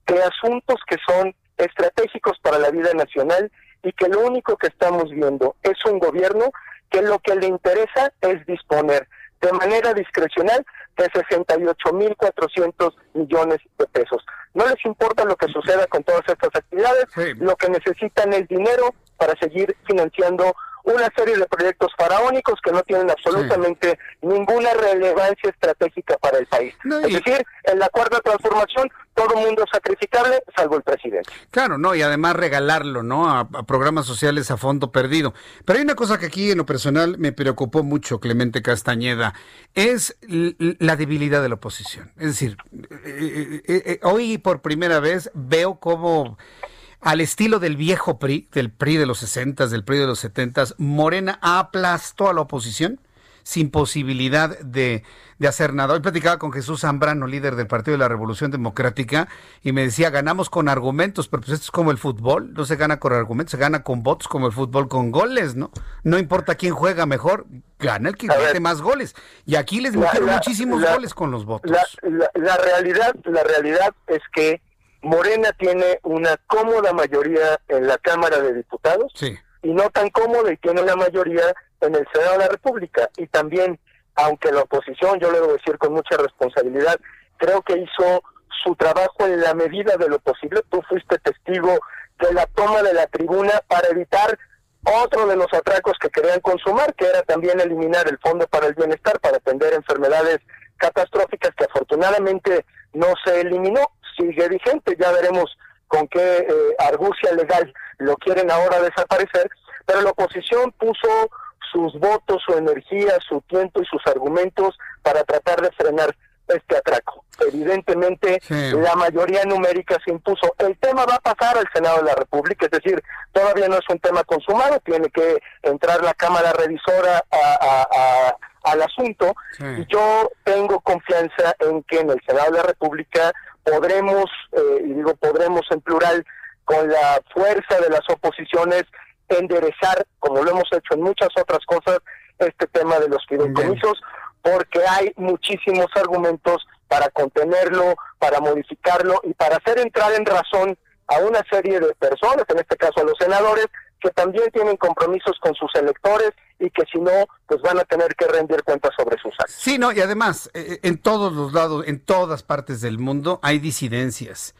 de asuntos que son estratégicos para la vida nacional y que lo único que estamos viendo es un gobierno que lo que le interesa es disponer de manera discrecional de 68.400 millones de pesos. No les importa lo que suceda con todas estas actividades, lo que necesitan es dinero para seguir financiando una serie de proyectos faraónicos que no tienen absolutamente ninguna relevancia estratégica para el país. Es decir, en la cuarta transformación todo mundo es sacrificable, salvo el presidente. Claro, no, y además regalarlo, ¿no? A, programas sociales a fondo perdido. Pero hay una cosa que aquí en lo personal me preocupó mucho, Clemente Castañeda, es la debilidad de la oposición. Es decir, eh, eh, eh, hoy por primera vez veo cómo al estilo del viejo PRI, del PRI de los 60, del PRI de los 70, Morena aplastó a la oposición sin posibilidad de, de hacer nada. Hoy platicaba con Jesús Zambrano, líder del Partido de la Revolución Democrática, y me decía, ganamos con argumentos, pero pues esto es como el fútbol, no se gana con argumentos, se gana con votos como el fútbol con goles, ¿no? No importa quién juega mejor, gana el que mete más goles. Y aquí les metieron muchísimos goles con los votos. La, la realidad, la realidad es que Morena tiene una cómoda mayoría en la Cámara de Diputados y no tan cómoda y tiene una mayoría en el Senado de la República. Y también, aunque la oposición, yo le debo decir con mucha responsabilidad, creo que hizo su trabajo en la medida de lo posible. Tú fuiste testigo de la toma de la tribuna para evitar otro de los atracos que querían consumar, que era también eliminar el Fondo para el Bienestar para atender enfermedades catastróficas que afortunadamente no se eliminó sigue vigente. Ya veremos con qué eh, argucia legal lo quieren ahora desaparecer, pero la oposición puso sus votos, su energía, su tiempo y sus argumentos para tratar de frenar este atraco. Evidentemente, la mayoría numérica se impuso. El tema va a pasar al Senado de la República, es decir, todavía no es un tema consumado, tiene que entrar la Cámara Revisora al asunto. Y yo tengo confianza en que en el Senado de la República podremos, eh, y digo podremos en plural, con la fuerza de las oposiciones, enderezar, como lo hemos hecho en muchas otras cosas, este tema de los fideicomisos, porque hay muchísimos argumentos para contenerlo, para modificarlo y para hacer entrar en razón a una serie de personas, en este caso a los senadores, que también tienen compromisos con sus electores y que si no, pues van a tener que rendir cuentas sobre sus actos. Sí, no, y además, eh, eh, en todos los lados, en todas partes del mundo hay disidencias.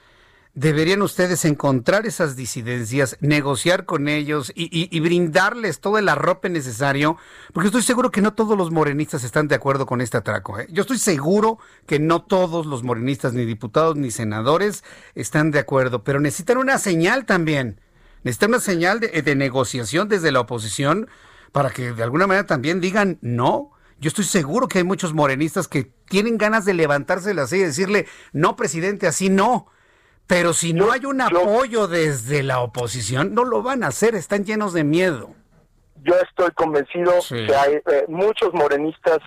Deberían ustedes encontrar esas disidencias, negociar con ellos y, brindarles todo el arrope necesario, porque estoy seguro que no todos los morenistas están de acuerdo con este atraco. ¿eh? Yo estoy seguro que no todos los morenistas, ni diputados, ni senadores, están de acuerdo, pero necesitan una señal también Necesita una señal de, negociación desde la oposición para que de alguna manera también digan no. Yo estoy seguro que hay muchos morenistas que tienen ganas de levantarse la silla y decirle, no, presidente, así no. Pero si no hay un apoyo desde la oposición, no lo van a hacer, están llenos de miedo. Yo estoy convencido que hay eh, muchos morenistas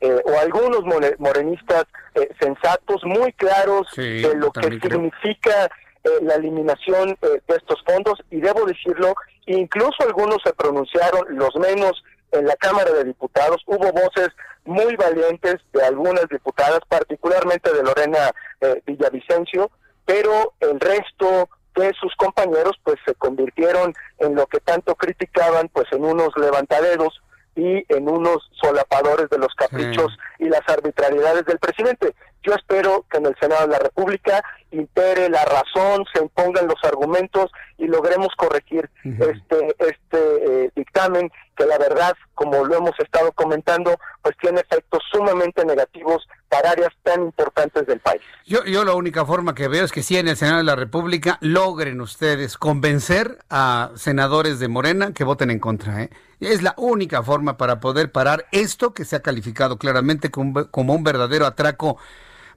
eh, o algunos morenistas eh, sensatos, muy claros de lo que significa eh, la eliminación eh, de estos fondos y debo decirlo, incluso algunos se pronunciaron, los menos en la Cámara de Diputados, hubo voces muy valientes de algunas diputadas, particularmente de Lorena eh, Villavicencio, pero el resto de sus compañeros pues se convirtieron en lo que tanto criticaban, pues en unos levantaderos y en unos solapadores de los caprichos y las arbitrariedades del presidente. Yo espero que en el Senado de la República impere la razón, se impongan los argumentos y logremos corregir este este eh, dictamen que la verdad, como lo hemos estado comentando, pues tiene efectos sumamente negativos para áreas tan importantes del país. Yo, yo la única forma que veo es que si en el Senado de la República logren ustedes convencer a senadores de Morena que voten en contra. ¿eh? Es la única forma para poder parar esto que se ha calificado claramente como, como un verdadero atraco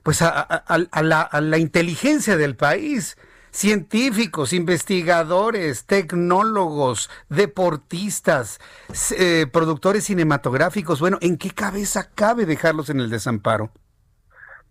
pues a, la, inteligencia del país científicos, investigadores, tecnólogos, deportistas, eh, productores cinematográficos. Bueno, ¿en qué cabeza cabe dejarlos en el desamparo?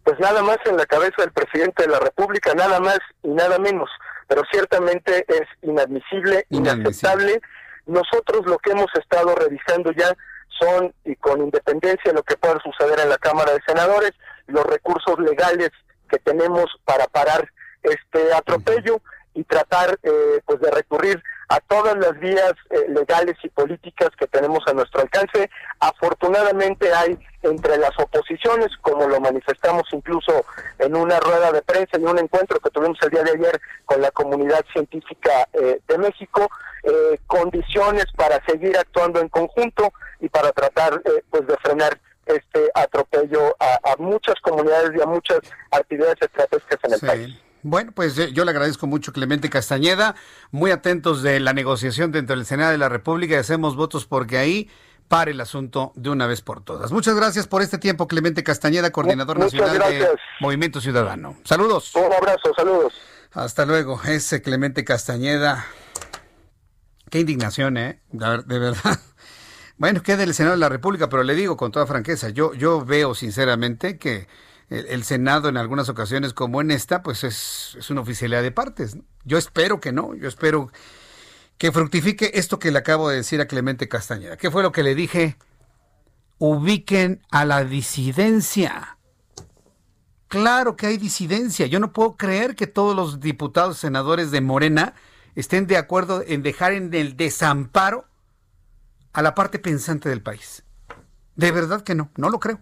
Pues nada más en la cabeza del presidente de la República, nada más y nada menos. Pero ciertamente es inadmisible, inaceptable. Nosotros lo que hemos estado revisando ya son, y con independencia de lo que pueda suceder en la Cámara de Senadores, los recursos legales que tenemos para parar este atropello y tratar eh, pues de recurrir a todas las vías eh, legales y políticas que tenemos a nuestro alcance. Afortunadamente hay entre las oposiciones, como lo manifestamos incluso en una rueda de prensa y un encuentro que tuvimos el día de ayer con la comunidad científica eh, de México, condiciones para seguir actuando en conjunto y para tratar pues de frenar este atropello a, muchas comunidades y a muchas actividades estratégicas en el país. Bueno, pues eh, yo le agradezco mucho Clemente Castañeda, muy atentos de la negociación dentro del Senado de la República y hacemos votos porque ahí pare el asunto de una vez por todas. Muchas gracias por este tiempo, Clemente Castañeda, coordinador nacional de Movimiento Ciudadano. Saludos. Un abrazo, saludos. Hasta luego, ese Clemente Castañeda. Qué indignación, ¿eh? De verdad. Bueno, queda el Senado de la República, pero le digo con toda franqueza, yo, yo veo sinceramente que el, Senado en algunas ocasiones como en esta, pues es, es una oficialidad de partes. Yo espero que no, yo espero que fructifique esto que le acabo de decir a Clemente Castañeda. ¿Qué fue lo que le dije? Ubiquen a la disidencia. Claro que hay disidencia. Yo no puedo creer que todos los diputados senadores de Morena estén de acuerdo en dejar en el desamparo a la parte pensante del país. De verdad que no, no lo creo.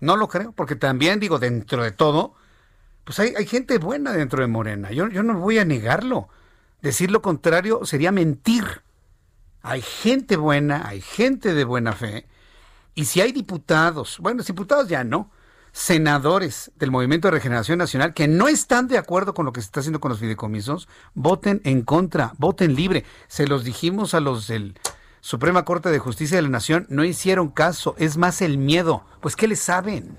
No lo creo, porque también digo, dentro de todo, pues hay, gente buena dentro de Morena. Yo, yo no voy a negarlo. Decir lo contrario sería mentir. Hay gente buena, hay gente de buena fe. Y si hay diputados, bueno, diputados ya no, senadores del Movimiento de Regeneración Nacional que no están de acuerdo con lo que se está haciendo con los fideicomisos, voten en contra, voten libre. Se los dijimos a los del Suprema Corte de Justicia de la Nación, no hicieron caso, es más el miedo. Pues, ¿qué le saben?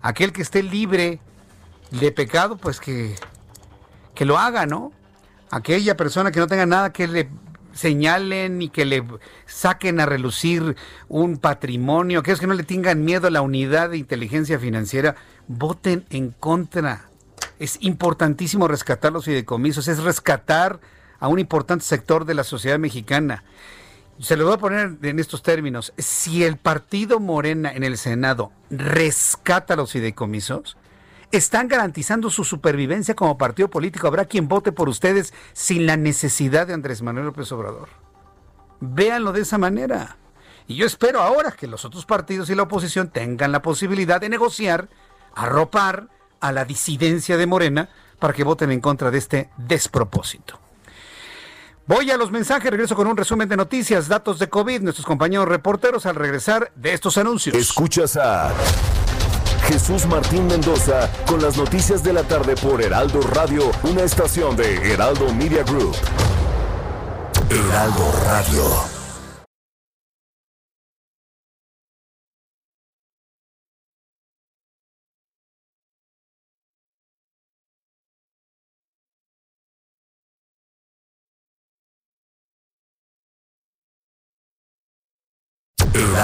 Aquel que esté libre de pecado, pues que, que lo haga, ¿no? Aquella persona que no tenga nada que le señalen y que le saquen a relucir un patrimonio, aquellos que no le tengan miedo a la unidad de inteligencia financiera, voten en contra. Es importantísimo rescatar los fideicomisos, es rescatar a un importante sector de la sociedad mexicana. Se lo voy a poner en estos términos. Si el partido Morena en el Senado rescata los fideicomisos, están garantizando su supervivencia como partido político. Habrá quien vote por ustedes sin la necesidad de Andrés Manuel López Obrador. Véanlo de esa manera. Y yo espero ahora que los otros partidos y la oposición tengan la posibilidad de negociar, arropar a la disidencia de Morena para que voten en contra de este despropósito. Voy a los mensajes, regreso con un resumen de noticias, datos de COVID, nuestros compañeros reporteros al regresar de estos anuncios. Escuchas a Jesús Martín Mendoza con las noticias de la tarde por Heraldo Radio, una estación de Heraldo Media Group. Heraldo Radio.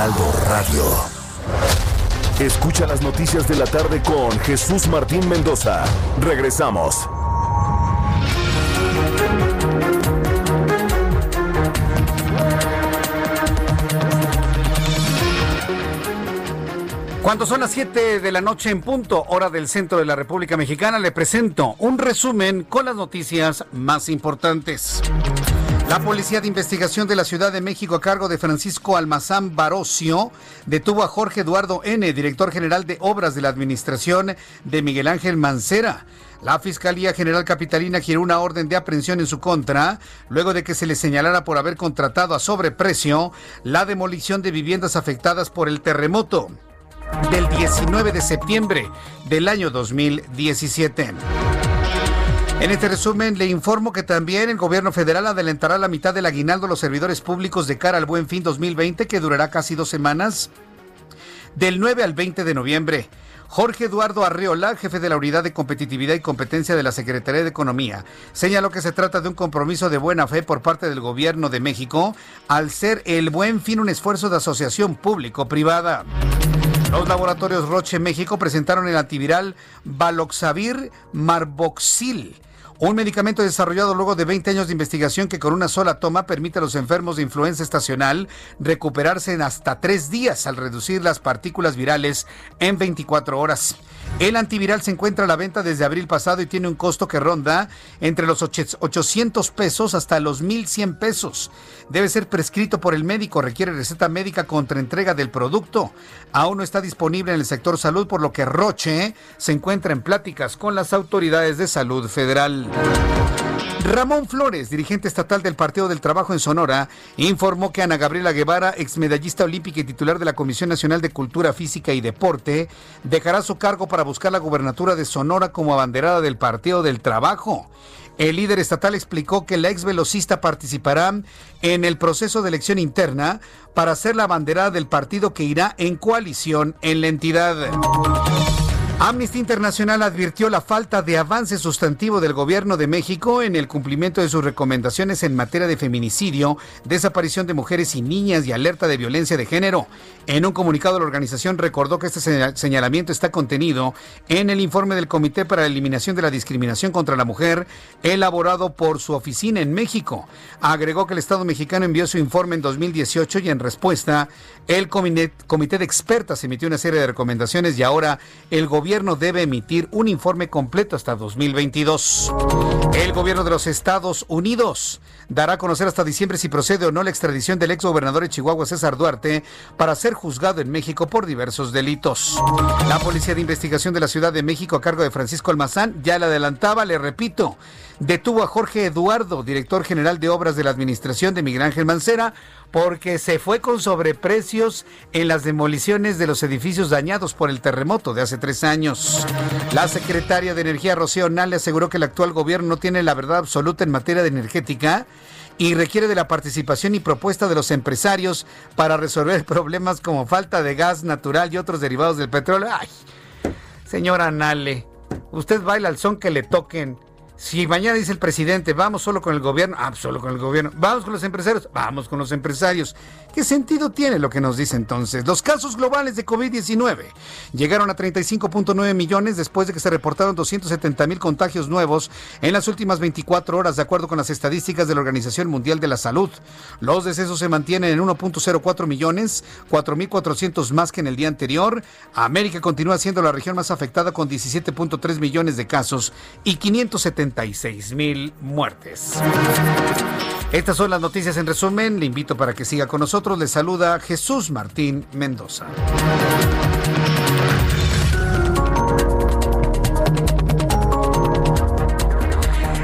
Radio. Escucha las noticias de la tarde con Jesús Martín Mendoza. Regresamos. Cuando son las 7 de la noche en punto, hora del centro de la República Mexicana, le presento un resumen con las noticias más importantes. La Policía de Investigación de la Ciudad de México a cargo de Francisco Almazán Barocio detuvo a Jorge Eduardo N., director general de Obras de la Administración de Miguel Ángel Mancera. La Fiscalía General Capitalina giró una orden de aprehensión en su contra, luego de que se le señalara por haber contratado a sobreprecio la demolición de viviendas afectadas por el terremoto del 19 de septiembre del año 2017. En este resumen le informo que también el gobierno federal adelantará la mitad del aguinaldo a los servidores públicos de cara al Buen Fin 2020 que durará casi dos semanas del 9 al 20 de noviembre. Jorge Eduardo Arreola, jefe de la Unidad de Competitividad y Competencia de la Secretaría de Economía, señaló que se trata de un compromiso de buena fe por parte del Gobierno de México al ser el buen fin un esfuerzo de asociación público-privada. Los laboratorios Roche México presentaron el antiviral Valoxavir Marboxil un medicamento desarrollado luego de 20 años de investigación que con una sola toma permite a los enfermos de influenza estacional recuperarse en hasta tres días al reducir las partículas virales en 24 horas. El antiviral se encuentra a la venta desde abril pasado y tiene un costo que ronda entre los 800 pesos hasta los 1100 pesos. Debe ser prescrito por el médico, requiere receta médica contra entrega del producto. Aún no está disponible en el sector salud, por lo que Roche se encuentra en pláticas con las autoridades de salud federal. Ramón Flores, dirigente estatal del Partido del Trabajo en Sonora, informó que Ana Gabriela Guevara, exmedallista olímpica y titular de la Comisión Nacional de Cultura Física y Deporte, dejará su cargo para buscar la gubernatura de Sonora como abanderada del Partido del Trabajo. El líder estatal explicó que la ex velocista participará en el proceso de elección interna para ser la abanderada del partido que irá en coalición en la entidad. Amnistía Internacional advirtió la falta de avance sustantivo del gobierno de México en el cumplimiento de sus recomendaciones en materia de feminicidio, desaparición de mujeres y niñas y alerta de violencia de género. En un comunicado, la organización recordó que este señalamiento está contenido en el informe del Comité para la Eliminación de la Discriminación contra la Mujer, elaborado por su oficina en México. Agregó que el Estado mexicano envió su informe en 2018 y en respuesta, el Comité de Expertas emitió una serie de recomendaciones y ahora el gobierno gobierno debe emitir un informe completo hasta 2022. El gobierno de los Estados Unidos dará a conocer hasta diciembre si procede o no la extradición del ex gobernador de Chihuahua, César Duarte, para ser juzgado en México por diversos delitos. La Policía de Investigación de la Ciudad de México, a cargo de Francisco Almazán, ya le adelantaba, le repito, detuvo a Jorge Eduardo, director general de obras de la Administración de Miguel Ángel Mancera, porque se fue con sobreprecios en las demoliciones de los edificios dañados por el terremoto de hace tres años. La secretaria de Energía, Rocío Nale, aseguró que el actual gobierno no tiene la verdad absoluta en materia de energética y requiere de la participación y propuesta de los empresarios para resolver problemas como falta de gas natural y otros derivados del petróleo. Ay, señora Nale, usted baila al son que le toquen. Si mañana dice el presidente, vamos solo con el gobierno, ah, solo con el gobierno, vamos con los empresarios, vamos con los empresarios. ¿Qué sentido tiene lo que nos dice entonces? Los casos globales de COVID-19 llegaron a 35.9 millones después de que se reportaron 270 mil contagios nuevos en las últimas 24 horas, de acuerdo con las estadísticas de la Organización Mundial de la Salud. Los decesos se mantienen en 1.04 millones, 4.400 más que en el día anterior. América continúa siendo la región más afectada con 17.3 millones de casos y 576 mil muertes. Estas son las noticias en resumen. Le invito para que siga con nosotros. Le saluda Jesús Martín Mendoza.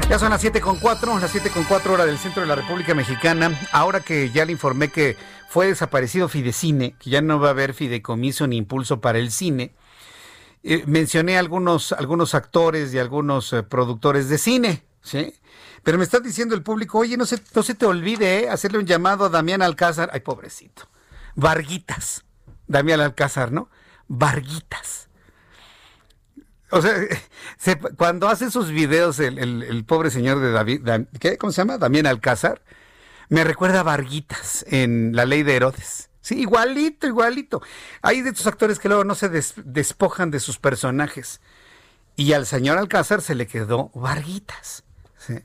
Ya son las 7 con 4, las 7 con 4 horas del centro de la República Mexicana. Ahora que ya le informé que fue desaparecido Fidecine, que ya no va a haber fideicomiso ni impulso para el cine, eh, mencioné algunos, algunos actores y algunos eh, productores de cine, ¿sí? Pero me está diciendo el público, oye, no se, no se te olvide ¿eh? hacerle un llamado a Damián Alcázar. Ay, pobrecito. Varguitas. Damián Alcázar, ¿no? Varguitas. O sea, cuando hace sus videos el, pobre señor de David, ¿qué? ¿cómo se llama? Damián Alcázar, me recuerda a Varguitas en La Ley de Herodes. Sí, igualito, igualito. Hay de estos actores que luego no se despojan de sus personajes. Y al señor Alcázar se le quedó Varguitas. Sí.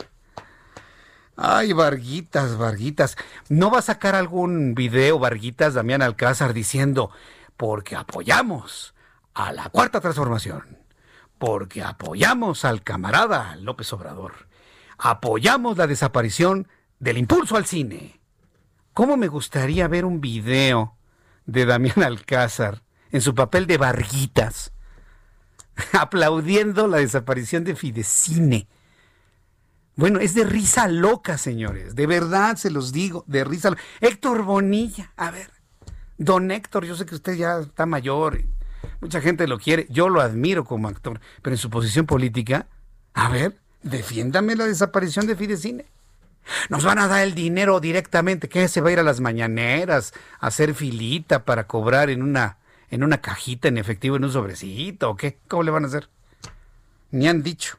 Ay, Varguitas, Varguitas. ¿No va a sacar algún video, Varguitas, Damián Alcázar, diciendo, porque apoyamos a la cuarta transformación, porque apoyamos al camarada López Obrador, apoyamos la desaparición del impulso al cine? ¿Cómo me gustaría ver un video de Damián Alcázar en su papel de Varguitas, aplaudiendo la desaparición de Fidecine? Bueno, es de risa loca, señores. De verdad se los digo, de risa loca. Héctor Bonilla, a ver. Don Héctor, yo sé que usted ya está mayor. Mucha gente lo quiere. Yo lo admiro como actor. Pero en su posición política, a ver, defiéndame la desaparición de Fidecine. Nos van a dar el dinero directamente. ¿Qué se va a ir a las mañaneras a hacer filita para cobrar en una, en una cajita en efectivo, en un sobrecito? ¿O qué? ¿Cómo le van a hacer? Ni han dicho.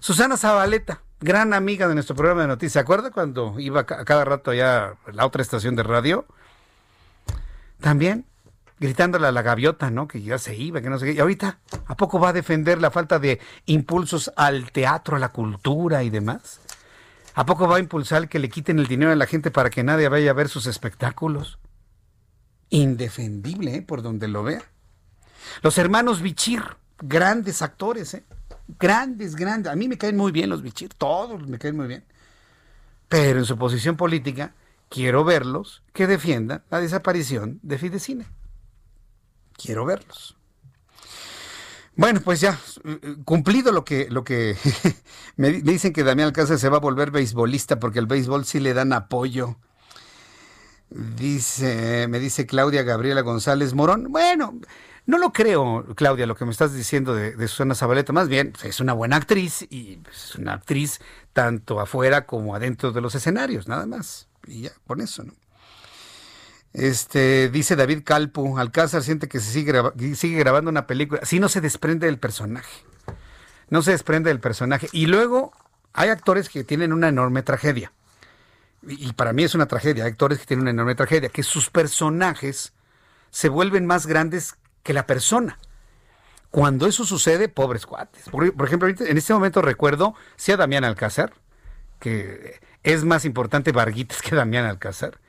Susana Zabaleta gran amiga de nuestro programa de noticias. ¿Se acuerda cuando iba a cada rato allá a la otra estación de radio? También gritándole a la gaviota, ¿no? Que ya se iba, que no sé qué. Y ahorita, ¿a poco va a defender la falta de impulsos al teatro, a la cultura y demás? ¿A poco va a impulsar que le quiten el dinero a la gente para que nadie vaya a ver sus espectáculos? Indefendible, ¿eh? Por donde lo vea. Los hermanos Bichir, grandes actores, ¿eh? Grandes, grandes. A mí me caen muy bien los bichir, todos me caen muy bien. Pero en su posición política, quiero verlos que defiendan la desaparición de Fidecine. Quiero verlos. Bueno, pues ya, cumplido lo que, lo que me, dicen que Damián Alcázar se va a volver beisbolista porque el béisbol sí le dan apoyo. Dice, me dice Claudia Gabriela González Morón. Bueno, no lo creo, Claudia, lo que me estás diciendo de, Susana Zabaleta. Más bien, pues, es una buena actriz y es una actriz tanto afuera como adentro de los escenarios, nada más. Y ya, con eso, ¿no? Este, dice David Calpu, Alcázar siente que se sigue, sigue grabando una película. Sí, no se desprende del personaje. No se desprende del personaje. Y luego hay actores que tienen una enorme tragedia. Y, para mí es una tragedia. Hay actores que tienen una enorme tragedia. Que sus personajes se vuelven más grandes que la persona. Cuando eso sucede, pobres cuates. Por, ejemplo, en este momento recuerdo, sí a Damián Alcázar, que es más importante Varguitas que Damián Alcázar.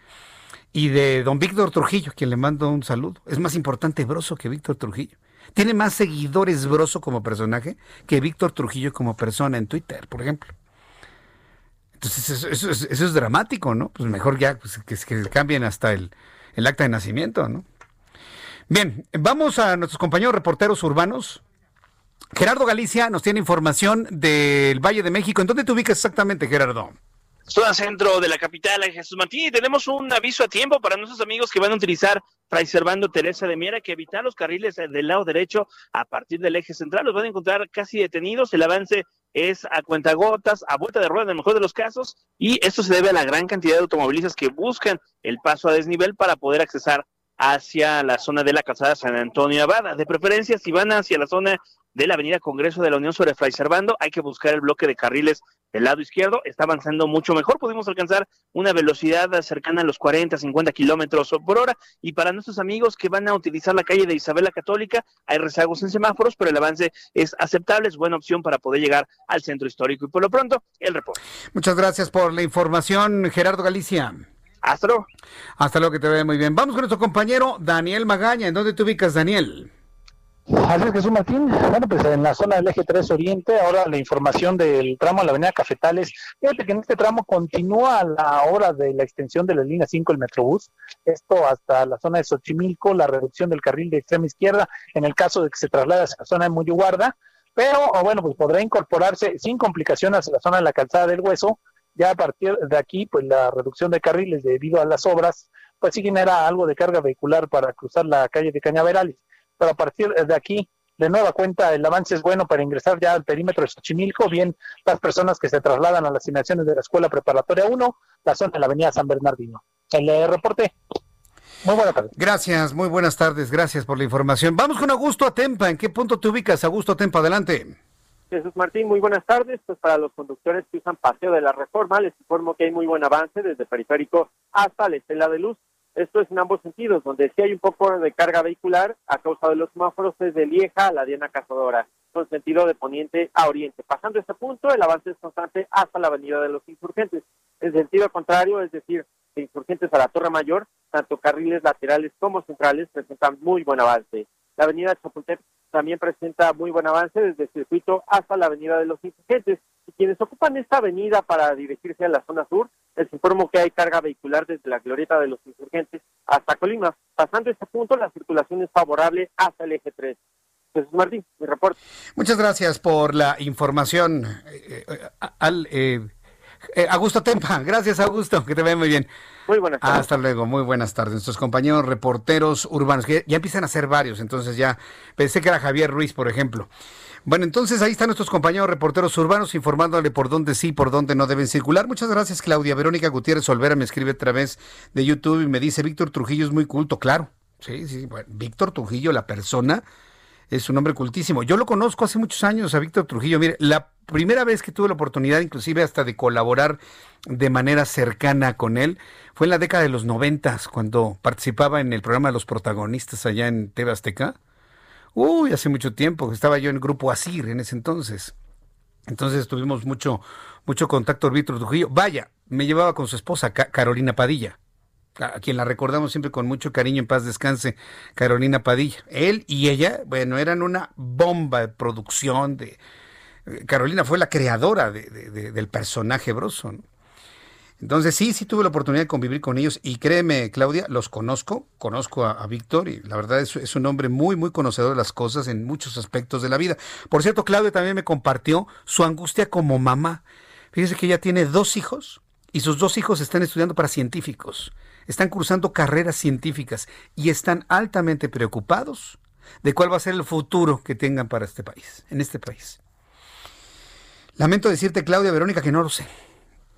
Y de don Víctor Trujillo, quien le mando un saludo. Es más importante Broso que Víctor Trujillo. Tiene más seguidores Broso como personaje que Víctor Trujillo como persona en Twitter, por ejemplo. Entonces eso, eso es, eso es dramático, ¿no? Pues mejor ya pues, que, que cambien hasta el, el acta de nacimiento, ¿no? Bien, vamos a nuestros compañeros reporteros urbanos. Gerardo Galicia nos tiene información del Valle de México. ¿En dónde te ubicas exactamente, Gerardo? Zona centro de la capital, Jesús Martín, y tenemos un aviso a tiempo para nuestros amigos que van a utilizar Fray Servando Teresa de Miera, que evitar los carriles del lado derecho a partir del eje central. Los van a encontrar casi detenidos. El avance es a cuentagotas, a vuelta de rueda en el mejor de los casos, y esto se debe a la gran cantidad de automovilistas que buscan el paso a desnivel para poder accesar hacia la zona de la calzada San Antonio Abada. De preferencia, si van hacia la zona de la Avenida Congreso de la Unión sobre Fray Servando, hay que buscar el bloque de carriles del lado izquierdo. Está avanzando mucho mejor. Pudimos alcanzar una velocidad cercana a los 40, 50 kilómetros por hora. Y para nuestros amigos que van a utilizar la calle de Isabel la Católica, hay rezagos en semáforos, pero el avance es aceptable, es buena opción para poder llegar al centro histórico. Y por lo pronto, el reporte. Muchas gracias por la información, Gerardo Galicia. Hasta luego. Hasta luego, que te vea muy bien. Vamos con nuestro compañero Daniel Magaña. ¿En dónde te ubicas, Daniel? Así es, Jesús Martín. Bueno, pues en la zona del eje 3 Oriente, ahora la información del tramo a la avenida Cafetales. Fíjate que en este tramo continúa la hora de la extensión de la línea 5 el Metrobús. Esto hasta la zona de Xochimilco, la reducción del carril de extrema izquierda en el caso de que se traslade hacia la zona de Muyuguarda. Pero, bueno, pues podrá incorporarse sin complicaciones a la zona de la calzada del Hueso. Ya a partir de aquí, pues la reducción de carriles debido a las obras, pues sí genera algo de carga vehicular para cruzar la calle de Cañaverales pero a partir de aquí, de nueva cuenta, el avance es bueno para ingresar ya al perímetro de Xochimilco, bien las personas que se trasladan a las asignaciones de la Escuela Preparatoria 1, la zona de la Avenida San Bernardino. El eh, reporte. Muy buenas tardes. Gracias, muy buenas tardes. Gracias por la información. Vamos con Augusto Atempa. ¿En qué punto te ubicas, Augusto Atempa? Adelante. Jesús Martín, muy buenas tardes. Pues para los conductores que usan Paseo de la Reforma, les informo que hay muy buen avance desde Periférico hasta la Estela de Luz. Esto es en ambos sentidos, donde sí hay un poco de carga vehicular a causa de los semáforos desde Lieja a la Diana Cazadora, con sentido de poniente a oriente. Pasando este punto, el avance es constante hasta la Avenida de los Insurgentes. En sentido contrario, es decir, de Insurgentes a la Torre Mayor, tanto carriles laterales como centrales presentan muy buen avance. La Avenida Chapultepec también presenta muy buen avance desde el circuito hasta la Avenida de los Insurgentes. Y quienes ocupan esta avenida para dirigirse a la zona sur, les informo que hay carga vehicular desde la glorieta de los insurgentes hasta Colima. Pasando este punto, la circulación es favorable hasta el eje 3. Jesús Martín, mi reporte. Muchas gracias por la información. eh, eh, al, eh, eh, Augusto Tempa, gracias Augusto, que te vea muy bien. Muy buenas tardes. Hasta luego, muy buenas tardes. Nuestros compañeros reporteros urbanos, que ya empiezan a ser varios, entonces ya pensé que era Javier Ruiz, por ejemplo. Bueno, entonces ahí están nuestros compañeros reporteros urbanos informándole por dónde sí, por dónde no deben circular. Muchas gracias, Claudia. Verónica Gutiérrez Olvera me escribe a través de YouTube y me dice, Víctor Trujillo es muy culto, claro. Sí, sí, bueno, Víctor Trujillo, la persona, es un hombre cultísimo. Yo lo conozco hace muchos años a Víctor Trujillo. Mire, la primera vez que tuve la oportunidad, inclusive hasta de colaborar de manera cercana con él, fue en la década de los noventas, cuando participaba en el programa de los protagonistas allá en TV Azteca. Uy, hace mucho tiempo, estaba yo en el grupo Asir en ese entonces. Entonces tuvimos mucho, mucho contacto con Víctor Trujillo. Vaya, me llevaba con su esposa, Ca- Carolina Padilla a quien la recordamos siempre con mucho cariño, en paz descanse, Carolina Padilla. Él y ella, bueno, eran una bomba de producción. De, eh, Carolina fue la creadora de- de- de- del personaje Broso. ¿no? Entonces sí, sí tuve la oportunidad de convivir con ellos y créeme, Claudia, los conozco, conozco a, a Víctor y la verdad es, es un hombre muy, muy conocedor de las cosas en muchos aspectos de la vida. Por cierto, Claudia también me compartió su angustia como mamá. Fíjese que ella tiene dos hijos y sus dos hijos están estudiando para científicos, están cursando carreras científicas y están altamente preocupados de cuál va a ser el futuro que tengan para este país, en este país. Lamento decirte, Claudia Verónica, que no lo sé.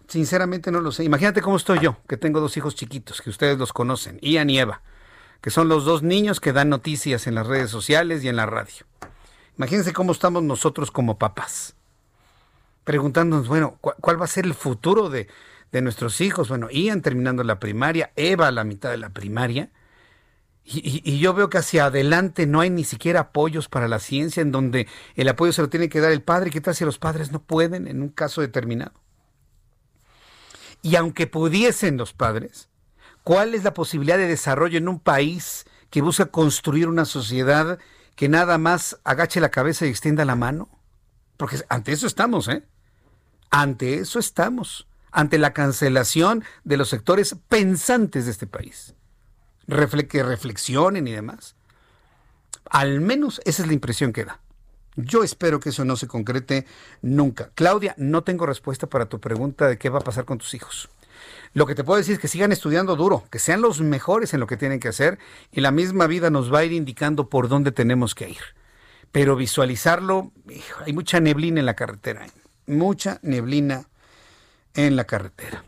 sinceramente no lo sé. Imagínate cómo estoy yo, que tengo dos hijos chiquitos, que ustedes los conocen, Ian y Eva, que son los dos niños que dan noticias en las redes sociales y en la radio. Imagínense cómo estamos nosotros como papás, preguntándonos, bueno, ¿cuál va a ser el futuro de, de nuestros hijos? Bueno, Ian terminando la primaria, Eva a la mitad de la primaria. Y, yo veo que hacia adelante no hay ni siquiera apoyos para la ciencia, en donde el apoyo se lo tiene que dar el padre. ¿Qué tal si los padres no pueden en un caso determinado? Y aunque pudiesen los padres, ¿cuál es la posibilidad de desarrollo en un país que busca construir una sociedad que nada más agache la cabeza y extienda la mano? Porque ante eso estamos, ¿eh? Ante eso estamos, ante la cancelación de los sectores pensantes de este país que reflexionen y demás. Al menos esa es la impresión que da. Yo espero que eso no se concrete nunca. Claudia, no tengo respuesta para tu pregunta de qué va a pasar con tus hijos. Lo que te puedo decir es que sigan estudiando duro, que sean los mejores en lo que tienen que hacer y la misma vida nos va a ir indicando por dónde tenemos que ir. Pero visualizarlo, hay mucha neblina en la carretera, ¿eh? mucha neblina en la carretera.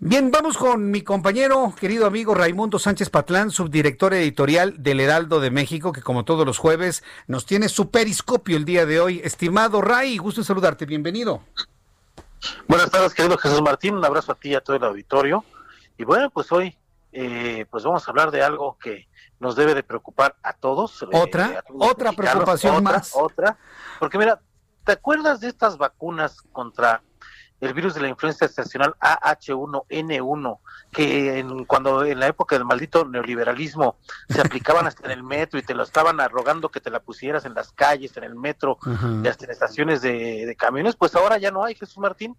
Bien, vamos con mi compañero, querido amigo Raimundo Sánchez Patlán, subdirector editorial del Heraldo de México, que como todos los jueves nos tiene su periscopio el día de hoy. Estimado Ray, gusto en saludarte, bienvenido. Buenas tardes, querido Jesús Martín, un abrazo a ti y a todo el auditorio. Y bueno, pues hoy eh, pues vamos a hablar de algo que nos debe de preocupar a todos. Eh, ¿Otra? ¿Otra preocupación más? Otra, porque mira, ¿te acuerdas de estas vacunas contra el virus de la influenza estacional AH1N1, que en, cuando en la época del maldito neoliberalismo se aplicaban hasta en el metro y te lo estaban arrogando que te la pusieras en las calles, en el metro y hasta en estaciones de, camiones, pues ahora ya no hay, Jesús Martín.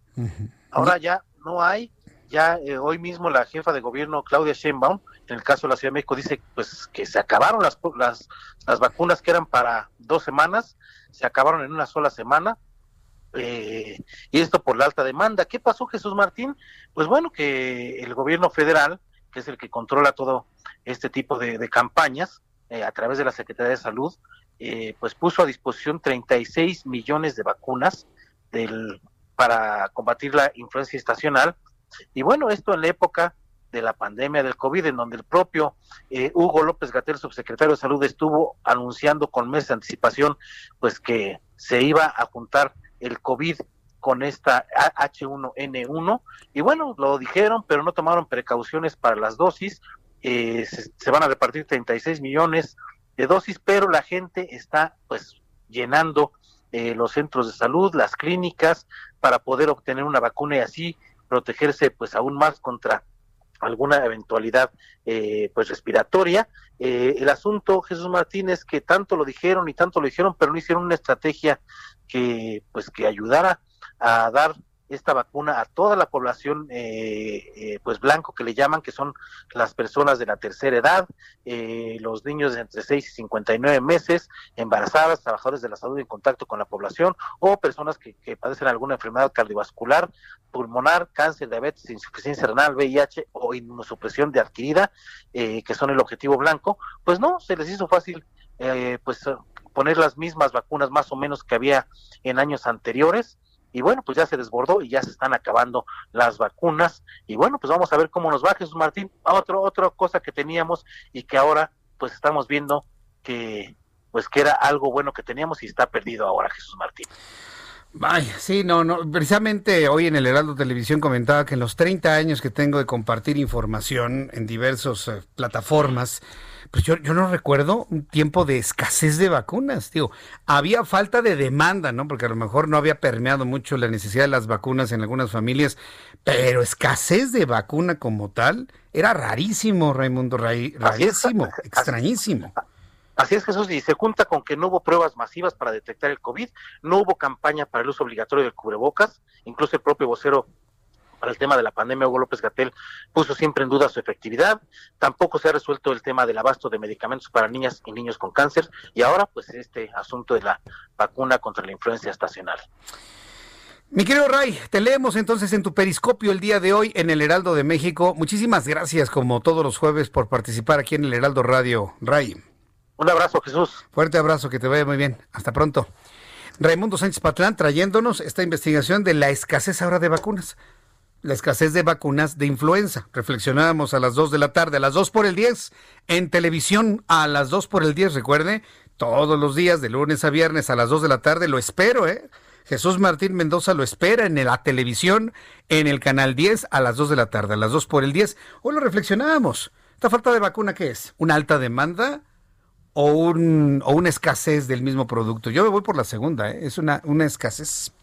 Ahora ya no hay. Ya eh, hoy mismo la jefa de gobierno, Claudia Sheinbaum, en el caso de la Ciudad de México, dice pues que se acabaron las, las, las vacunas que eran para dos semanas, se acabaron en una sola semana eh, y esto por la alta demanda. ¿Qué pasó, Jesús Martín? Pues bueno, que el gobierno federal, que es el que controla todo este tipo de, campañas eh, a través de la Secretaría de Salud, eh, pues puso a disposición 36 millones de vacunas del, para combatir la influencia estacional. Y bueno, esto en la época de la pandemia del COVID, en donde el propio Hugo López Gatel, subsecretario de Salud, estuvo anunciando con meses de anticipación, pues que se iba a juntar el COVID con esta H1N1 y bueno, lo dijeron, pero no tomaron precauciones para las dosis. Eh, se, van a repartir 36 millones de dosis, pero la gente está pues llenando eh, los centros de salud, las clínicas para poder obtener una vacuna y así protegerse pues aún más contra alguna eventualidad eh, pues respiratoria. el asunto, Jesús Martínez, que tanto lo dijeron y tanto lo dijeron, pero no hicieron una estrategia que pues que ayudara a dar esta vacuna a toda la población eh, eh, pues blanco que le llaman que son las personas de la tercera edad eh, los niños de entre 6 y 59 meses embarazadas trabajadores de la salud en contacto con la población o personas que, que padecen alguna enfermedad cardiovascular pulmonar cáncer diabetes insuficiencia renal VIH o inmunosupresión de adquirida que son el objetivo blanco pues no se les hizo fácil pues poner las mismas vacunas más o menos que había en años anteriores y bueno, pues ya se desbordó y ya se están acabando las vacunas y bueno, pues vamos a ver cómo nos va Jesús Martín. Otro, otra cosa que teníamos y que ahora pues estamos viendo que pues que era algo bueno que teníamos y está perdido ahora Jesús Martín. Vaya, sí, no, no, precisamente hoy en el Heraldo Televisión comentaba que en los 30 años que tengo de compartir información en diversas eh, plataformas, pues yo, yo no recuerdo un tiempo de escasez de vacunas, digo, había falta de demanda, ¿no? Porque a lo mejor no había permeado mucho la necesidad de las vacunas en algunas familias, pero escasez de vacuna como tal era rarísimo, Raimundo, rarísimo, extrañísimo. Así es, Jesús, y se junta con que no hubo pruebas masivas para detectar el COVID, no hubo campaña para el uso obligatorio del cubrebocas, incluso el propio vocero para el tema de la pandemia, Hugo López Gatel puso siempre en duda su efectividad. Tampoco se ha resuelto el tema del abasto de medicamentos para niñas y niños con cáncer. Y ahora, pues, este asunto de la vacuna contra la influencia estacional. Mi querido Ray, te leemos entonces en tu periscopio el día de hoy en el Heraldo de México. Muchísimas gracias, como todos los jueves, por participar aquí en el Heraldo Radio. Ray. Un abrazo, Jesús. Fuerte abrazo, que te vaya muy bien. Hasta pronto. Raimundo Sánchez Patlán trayéndonos esta investigación de la escasez ahora de vacunas. La escasez de vacunas de influenza. Reflexionábamos a las 2 de la tarde, a las 2 por el 10, en televisión a las 2 por el 10, recuerde, todos los días, de lunes a viernes a las 2 de la tarde, lo espero, ¿eh? Jesús Martín Mendoza lo espera en la televisión, en el canal 10 a las 2 de la tarde, a las 2 por el 10. Hoy lo reflexionábamos. ¿Esta falta de vacuna qué es? ¿Una alta demanda? o, un, o una escasez del mismo producto. Yo me voy por la segunda, ¿eh? es una, una escasez.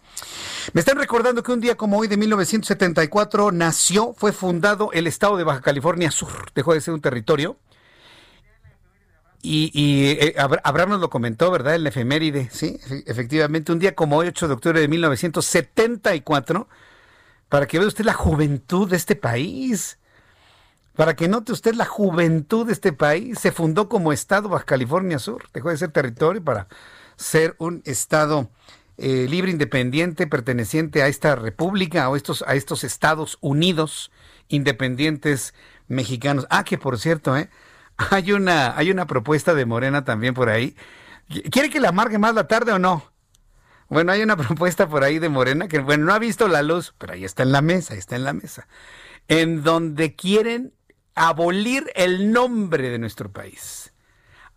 Me están recordando que un día como hoy de 1974 nació, fue fundado el estado de Baja California Sur. Dejó de ser un territorio. Y, eh, Abraham nos lo comentó, ¿verdad? En la efeméride, sí, efectivamente. Un día como hoy, 8 de octubre de 1974, para que vea usted la juventud de este país. Para que note usted la juventud de este país, se fundó como Estado Baja California Sur, dejó de ser territorio para ser un Estado eh, libre, independiente, perteneciente a esta república o estos, a estos Estados Unidos independientes mexicanos. Ah, que por cierto, ¿eh? hay, una, hay una propuesta de Morena también por ahí. ¿Quiere que la amargue más la tarde o no? Bueno, hay una propuesta por ahí de Morena que, bueno, no ha visto la luz, pero ahí está en la mesa, ahí está en la mesa, en donde quieren abolir el nombre de nuestro país.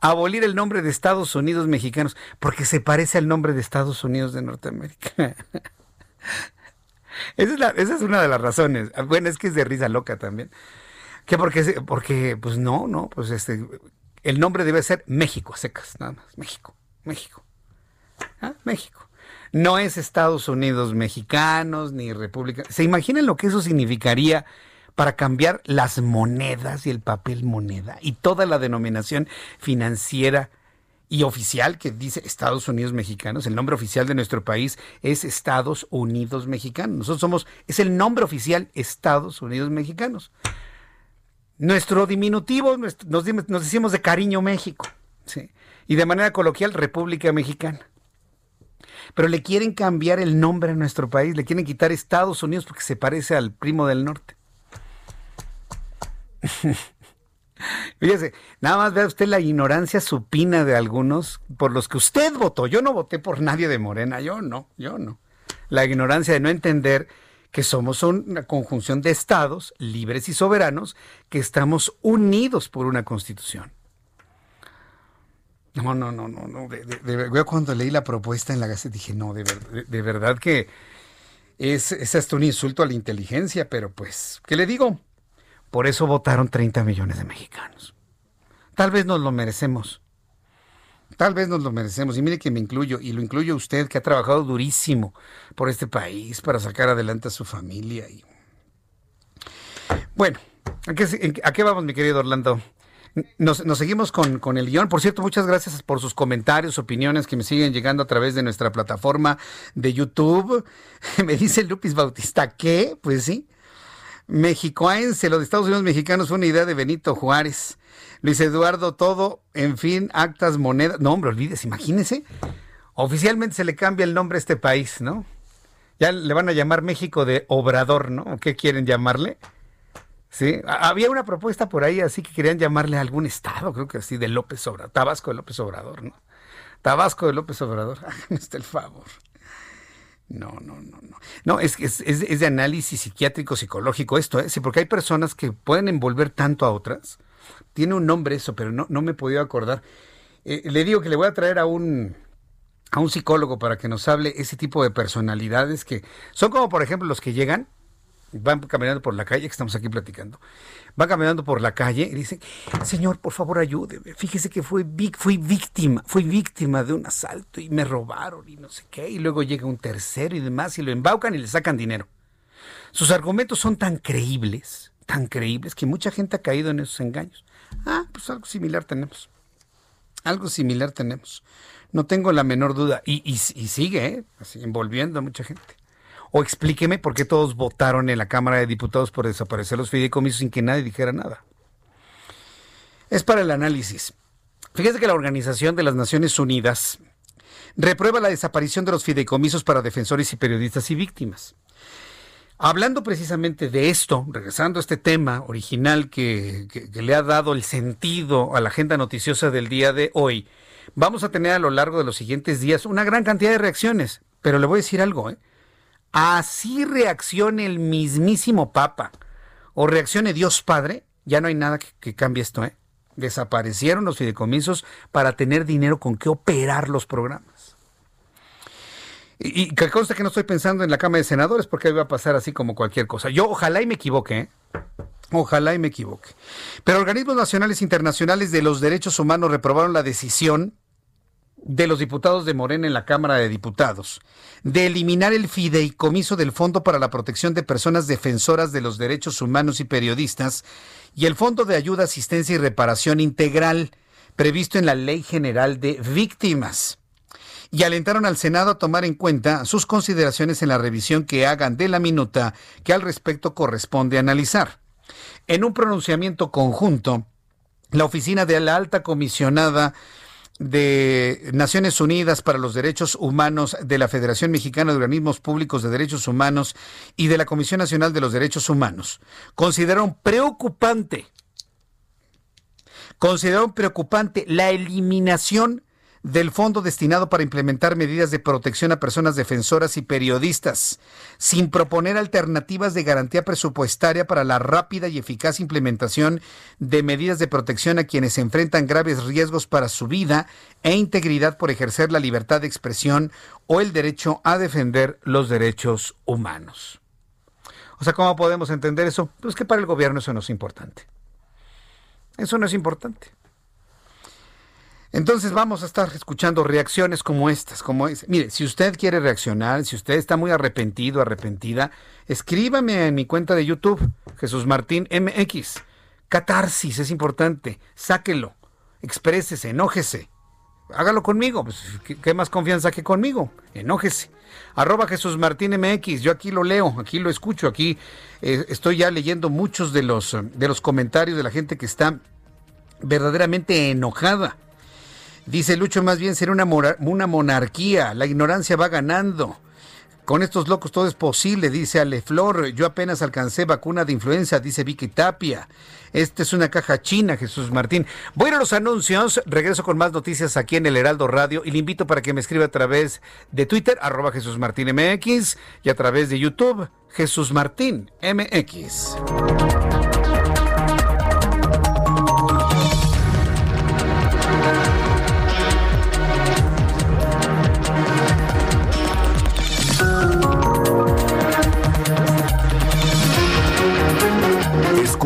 Abolir el nombre de Estados Unidos mexicanos, porque se parece al nombre de Estados Unidos de Norteamérica. esa, es una de las razones. Bueno, es que es de risa loca también. ¿Qué? Porque, porque pues no, no, pues este, el nombre debe ser México, secas, nada más. México, México. ¿Ah? México. No es Estados Unidos mexicanos ni República. ¿Se imaginan lo que eso significaría para cambiar las monedas y el papel moneda y toda la denominación financiera y oficial que dice Estados Unidos Mexicanos. El nombre oficial de nuestro país es Estados Unidos Mexicanos. Nosotros somos, es el nombre oficial Estados Unidos Mexicanos. Nuestro diminutivo, nos, nos decimos de cariño México. Y de manera coloquial, República Mexicana. Pero le quieren cambiar el nombre a nuestro país, le quieren quitar Estados Unidos porque se parece al primo del norte. Fíjese, nada más vea usted la ignorancia supina de algunos por los que usted votó. Yo no voté por nadie de Morena, yo no, yo no. La ignorancia de no entender que somos una conjunción de estados libres y soberanos que estamos unidos por una constitución. No, no, no, no, no. Cuando leí la propuesta en la Gaceta dije, no, de, de verdad que es, es hasta un insulto a la inteligencia, pero pues, ¿qué le digo? Por eso votaron 30 millones de mexicanos. Tal vez nos lo merecemos. Tal vez nos lo merecemos. Y mire que me incluyo, y lo incluyo usted, que ha trabajado durísimo por este país para sacar adelante a su familia. Y... Bueno, ¿a qué, vamos, mi querido Orlando? Nos, seguimos con, con, el guion. Por cierto, muchas gracias por sus comentarios, opiniones que me siguen llegando a través de nuestra plataforma de YouTube. Me dice Lupis Bautista, ¿qué? Pues sí, Mexicoense, lo de Estados Unidos mexicanos fue una idea de Benito Juárez. Luis Eduardo, todo, en fin, actas, monedas. No, hombre, olvides, imagínese. Oficialmente se le cambia el nombre a este país, ¿no? Ya le van a llamar México de Obrador, ¿no? ¿Qué quieren llamarle? Sí, había una propuesta por ahí así que querían llamarle a algún estado, creo que así, de López Obrador, Tabasco de López Obrador, ¿no? Tabasco de López Obrador, háganme el favor. No, no, no, no. No, es, es, es de análisis psiquiátrico, psicológico esto, ¿eh? Sí, porque hay personas que pueden envolver tanto a otras. Tiene un nombre eso, pero no, no me he podido acordar. Eh, le digo que le voy a traer a un, a un psicólogo para que nos hable ese tipo de personalidades que son como, por ejemplo, los que llegan van caminando por la calle, que estamos aquí platicando, va caminando por la calle y dice, señor, por favor ayúdeme, fíjese que fui, víctima, fui víctima de un asalto y me robaron y no sé qué, y luego llega un tercero y demás y lo embaucan y le sacan dinero. Sus argumentos son tan creíbles, tan creíbles, que mucha gente ha caído en esos engaños. Ah, pues algo similar tenemos. Algo similar tenemos. No tengo la menor duda. Y, y, y sigue, ¿eh? Así, envolviendo a mucha gente. O explíqueme por qué todos votaron en la Cámara de Diputados por desaparecer los fideicomisos sin que nadie dijera nada. Es para el análisis. Fíjese que la Organización de las Naciones Unidas reprueba la desaparición de los fideicomisos para defensores y periodistas y víctimas. Hablando precisamente de esto, regresando a este tema original que, le ha dado el sentido a la agenda noticiosa del día de hoy, vamos a tener a lo largo de los siguientes días una gran cantidad de reacciones. Pero le voy a decir algo, ¿eh? Así reaccione el mismísimo Papa o reaccione Dios Padre, ya no hay nada que, cambie esto, ¿eh? Desaparecieron los fideicomisos para tener dinero con que operar los programas. Y, que consta que no estoy pensando en la Cámara de Senadores porque va a pasar así como cualquier cosa. Yo ojalá y me equivoque, ¿eh? Ojalá y me equivoque. Pero organismos nacionales e internacionales de los derechos humanos reprobaron la decisión de los diputados de Morena en la Cámara de Diputados de eliminar el fideicomiso del Fondo para la Protección de Personas Defensoras de los Derechos Humanos y Periodistas y el Fondo de Ayuda, Asistencia y Reparación Integral previsto en la Ley General de Víctimas. Y alentaron al Senado a tomar en cuenta sus consideraciones en la revisión que hagan de la minuta que al respecto corresponde analizar. En un pronunciamiento conjunto, la oficina de la alta comisionada de Naciones Unidas para los Derechos Humanos de la Federación Mexicana de Organismos Públicos de Derechos Humanos y de la Comisión Nacional de los Derechos Humanos. Consideraron preocupante, consideraron preocupante la eliminación del fondo destinado para implementar medidas de protección a personas defensoras y periodistas, sin proponer alternativas de garantía presupuestaria para la rápida y eficaz implementación de medidas de protección a quienes enfrentan graves riesgos para su vida e integridad por ejercer la libertad de expresión o el derecho a defender los derechos humanos. O sea, ¿cómo podemos entender eso? Pues que para el gobierno eso no es importante. Eso no es importante. Entonces vamos a estar escuchando reacciones como estas, como es. Mire, si usted quiere reaccionar, si usted está muy arrepentido, arrepentida, escríbame en mi cuenta de YouTube, Jesús Martín MX. Catarsis es importante, sáquelo, exprésese, enójese. Hágalo conmigo, pues, ¿qué, más confianza que conmigo? Enójese. Arroba Jesús Martín MX, yo aquí lo leo, aquí lo escucho, aquí eh, estoy ya leyendo muchos de los, de los comentarios de la gente que está verdaderamente enojada Dice Lucho, más bien será una, monarquía, la ignorancia va ganando. Con estos locos todo es posible, dice Aleflor. Yo apenas alcancé vacuna de influenza, dice Vicky Tapia. Esta es una caja china, Jesús Martín. Voy a los anuncios, regreso con más noticias aquí en el Heraldo Radio y le invito para que me escriba a través de Twitter, arroba Jesús Martín MX, y a través de YouTube, Jesús Martín MX.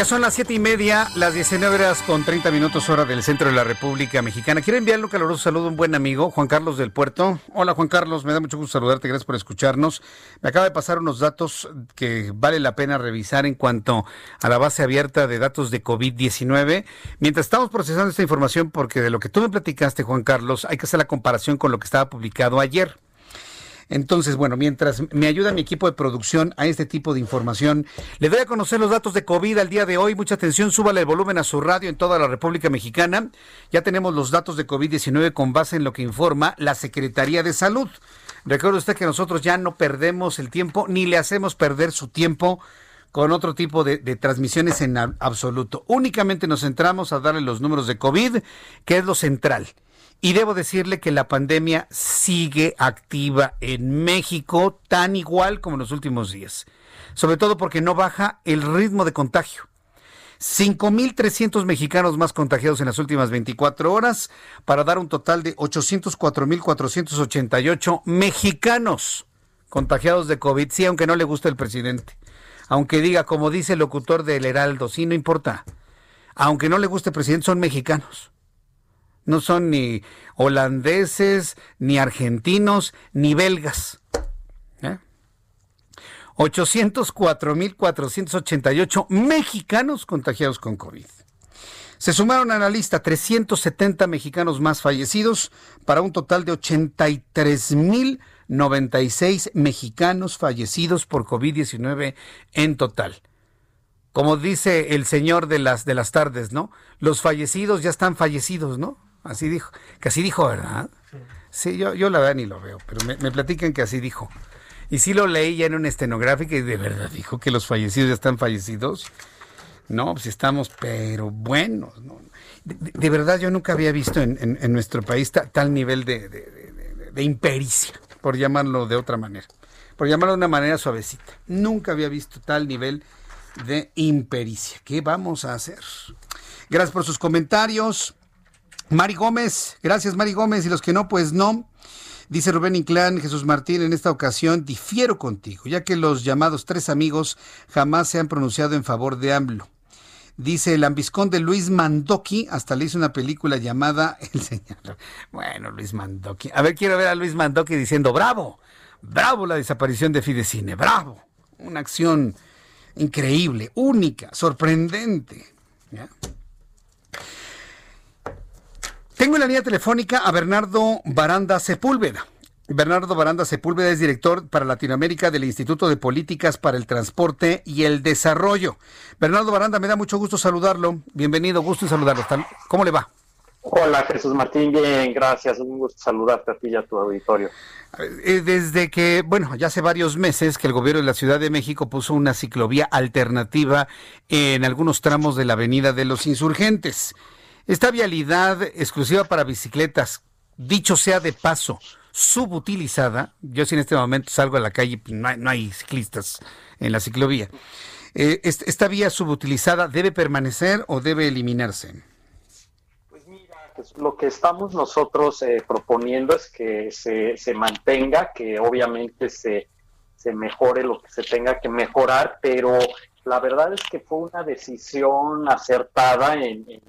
Ya son las siete y media, las 19 horas con 30 minutos hora del centro de la República Mexicana. Quiero enviarle un caluroso saludo a un buen amigo, Juan Carlos del Puerto. Hola Juan Carlos, me da mucho gusto saludarte, gracias por escucharnos. Me acaba de pasar unos datos que vale la pena revisar en cuanto a la base abierta de datos de COVID-19. Mientras estamos procesando esta información, porque de lo que tú me platicaste, Juan Carlos, hay que hacer la comparación con lo que estaba publicado ayer. Entonces, bueno, mientras me ayuda mi equipo de producción a este tipo de información, le doy a conocer los datos de COVID al día de hoy. Mucha atención, súbale el volumen a su radio en toda la República Mexicana. Ya tenemos los datos de COVID-19 con base en lo que informa la Secretaría de Salud. Recuerde usted que nosotros ya no perdemos el tiempo ni le hacemos perder su tiempo con otro tipo de, de, transmisiones en absoluto. Únicamente nos centramos a darle los números de COVID, que es lo central. Y debo decirle que la pandemia sigue activa en México tan igual como en los últimos días. Sobre todo porque no baja el ritmo de contagio. 5.300 mexicanos más contagiados en las últimas 24 horas para dar un total de 804.488 mexicanos contagiados de COVID. Sí, aunque no le guste el presidente. Aunque diga, como dice el locutor del Heraldo, sí, no importa. Aunque no le guste el presidente, son mexicanos. No son ni holandeses, ni argentinos, ni belgas. ¿Eh? 804.488 mexicanos contagiados con COVID. Se sumaron a la lista 370 mexicanos más fallecidos para un total de 83.096 mexicanos fallecidos por COVID-19 en total. Como dice el señor de las, de las tardes, ¿no? Los fallecidos ya están fallecidos, ¿no? Así dijo, que así dijo, ¿verdad? Sí, yo, yo la verdad ni lo veo, pero me, me platican que así dijo. Y sí lo leí ya en una estenográfica y de verdad dijo que los fallecidos ya están fallecidos. No, pues estamos, pero buenos. De, de, verdad, yo nunca había visto en, en, en nuestro país ta, tal nivel de, de, impericia, por llamarlo de otra manera, por llamarlo de una manera suavecita. Nunca había visto tal nivel de impericia. ¿Qué vamos a hacer? Gracias por sus comentarios. Mari Gómez, gracias Mari Gómez, y los que no, pues no. Dice Rubén Inclán, Jesús Martín, en esta ocasión difiero contigo, ya que los llamados tres amigos jamás se han pronunciado en favor de AMLO. Dice el ambiscón de Luis Mandoki, hasta le hizo una película llamada El Señor. Bueno, Luis Mandoki. A ver, quiero ver a Luis Mandoki diciendo, bravo, bravo la desaparición de Fidecine, bravo. Una acción increíble, única, sorprendente. ¿Ya? Tengo en la línea telefónica a Bernardo Baranda Sepúlveda. Bernardo Baranda Sepúlveda es director para Latinoamérica del Instituto de Políticas para el Transporte y el Desarrollo. Bernardo Baranda, me da mucho gusto saludarlo. Bienvenido, gusto en saludarlo. ¿Cómo le va? Hola Jesús Martín, bien, gracias. Un gusto saludarte a ti y a tu auditorio. Desde que, bueno, ya hace varios meses que el gobierno de la Ciudad de México puso una ciclovía alternativa en algunos tramos de la Avenida de los Insurgentes. Esta vialidad exclusiva para bicicletas, dicho sea de paso, subutilizada. Yo si en este momento salgo a la calle, no hay, no hay ciclistas en la ciclovía. Eh, ¿Esta vía subutilizada debe permanecer o debe eliminarse? Pues mira, pues lo que estamos nosotros eh, proponiendo es que se, mantenga, que obviamente se, se mejore lo que se tenga que mejorar, pero la verdad es que fue una decisión acertada en, en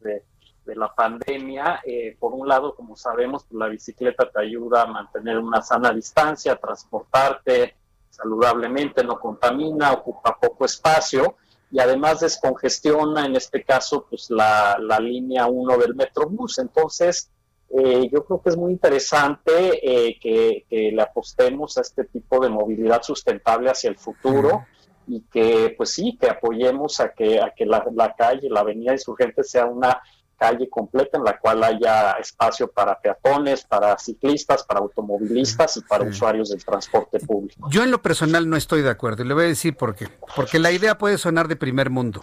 de de la pandemia. Eh, por un lado, como sabemos, pues, la bicicleta te ayuda a mantener una sana distancia, transportarte saludablemente, no contamina, ocupa poco espacio y además descongestiona, en este caso, pues la, la línea 1 del Metrobús. Entonces, eh, yo creo que es muy interesante eh, que, que, le apostemos a este tipo de movilidad sustentable hacia el futuro y que, pues sí, que apoyemos a que, a que la, la calle, la avenida Insurgente sea una calle completa en la cual haya espacio para peatones, para ciclistas, para automovilistas y para sí. usuarios del transporte público. Yo en lo personal no estoy de acuerdo y le voy a decir por qué. Porque la idea puede sonar de primer mundo,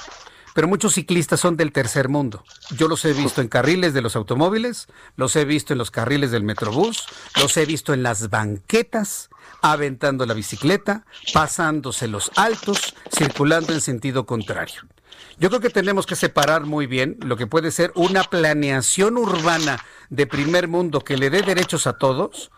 pero muchos ciclistas son del tercer mundo. Yo los he visto en carriles de los automóviles, los he visto en los carriles del metrobús, los he visto en las banquetas, aventando la bicicleta, pasándose los altos, circulando en sentido contrario. Yo creo que tenemos que separar muy bien lo que puede ser una planeación urbana de primer mundo que le dé derechos a todos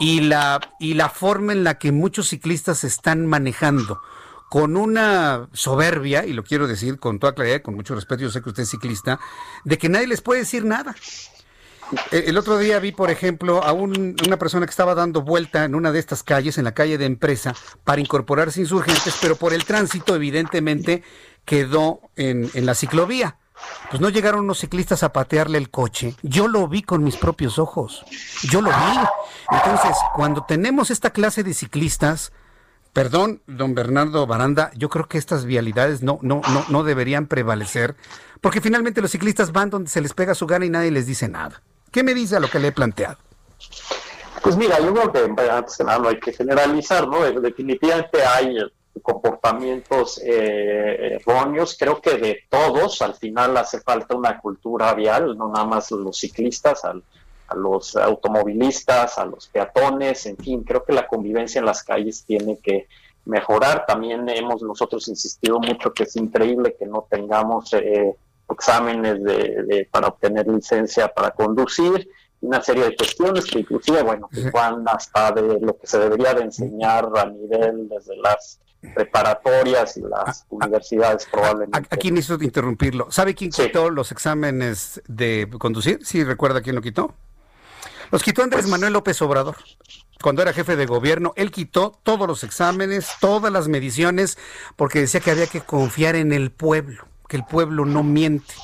y la, y la forma en la que muchos ciclistas están manejando con una soberbia, y lo quiero decir con toda claridad, con mucho respeto, yo sé que usted es ciclista, de que nadie les puede decir nada. El otro día vi, por ejemplo, a un, una persona que estaba dando vuelta en una de estas calles, en la calle de empresa, para incorporarse insurgentes, pero por el tránsito, evidentemente, quedó en, la ciclovía. Pues no llegaron unos ciclistas a patearle el coche. Yo lo vi con mis propios ojos. Yo lo vi. Entonces, cuando tenemos esta clase de ciclistas, perdón, don Bernardo Baranda, yo creo que estas vialidades no, no, no, no deberían prevalecer, porque finalmente los ciclistas van donde se les pega su gana y nadie les dice nada. ¿Qué me dice a lo que le he planteado? Pues mira, yo creo que antes que nada no hay que generalizar, ¿no? Definitivamente hay comportamientos eh, erróneos. Creo que de todos, al final hace falta una cultura vial, no nada más los ciclistas, a los automovilistas, a los peatones, en fin, creo que la convivencia en las calles tiene que mejorar. También hemos nosotros insistido mucho que es increíble que no tengamos eh, exámenes de, de, para obtener licencia para conducir una serie de cuestiones que inclusive, bueno, que van hasta de lo que se debería de enseñar a nivel desde las preparatorias y las universidades probablemente. Aquí necesito interrumpirlo. ¿Sabe quién sí. quitó los exámenes de conducir? ¿Sí recuerda quién lo quitó? Los quitó Andrés pues, Manuel López Obrador. cuando era jefe de gobierno, él quitó todos los exámenes, todas las mediciones, porque decía que había que confiar en el pueblo, que el pueblo no miente.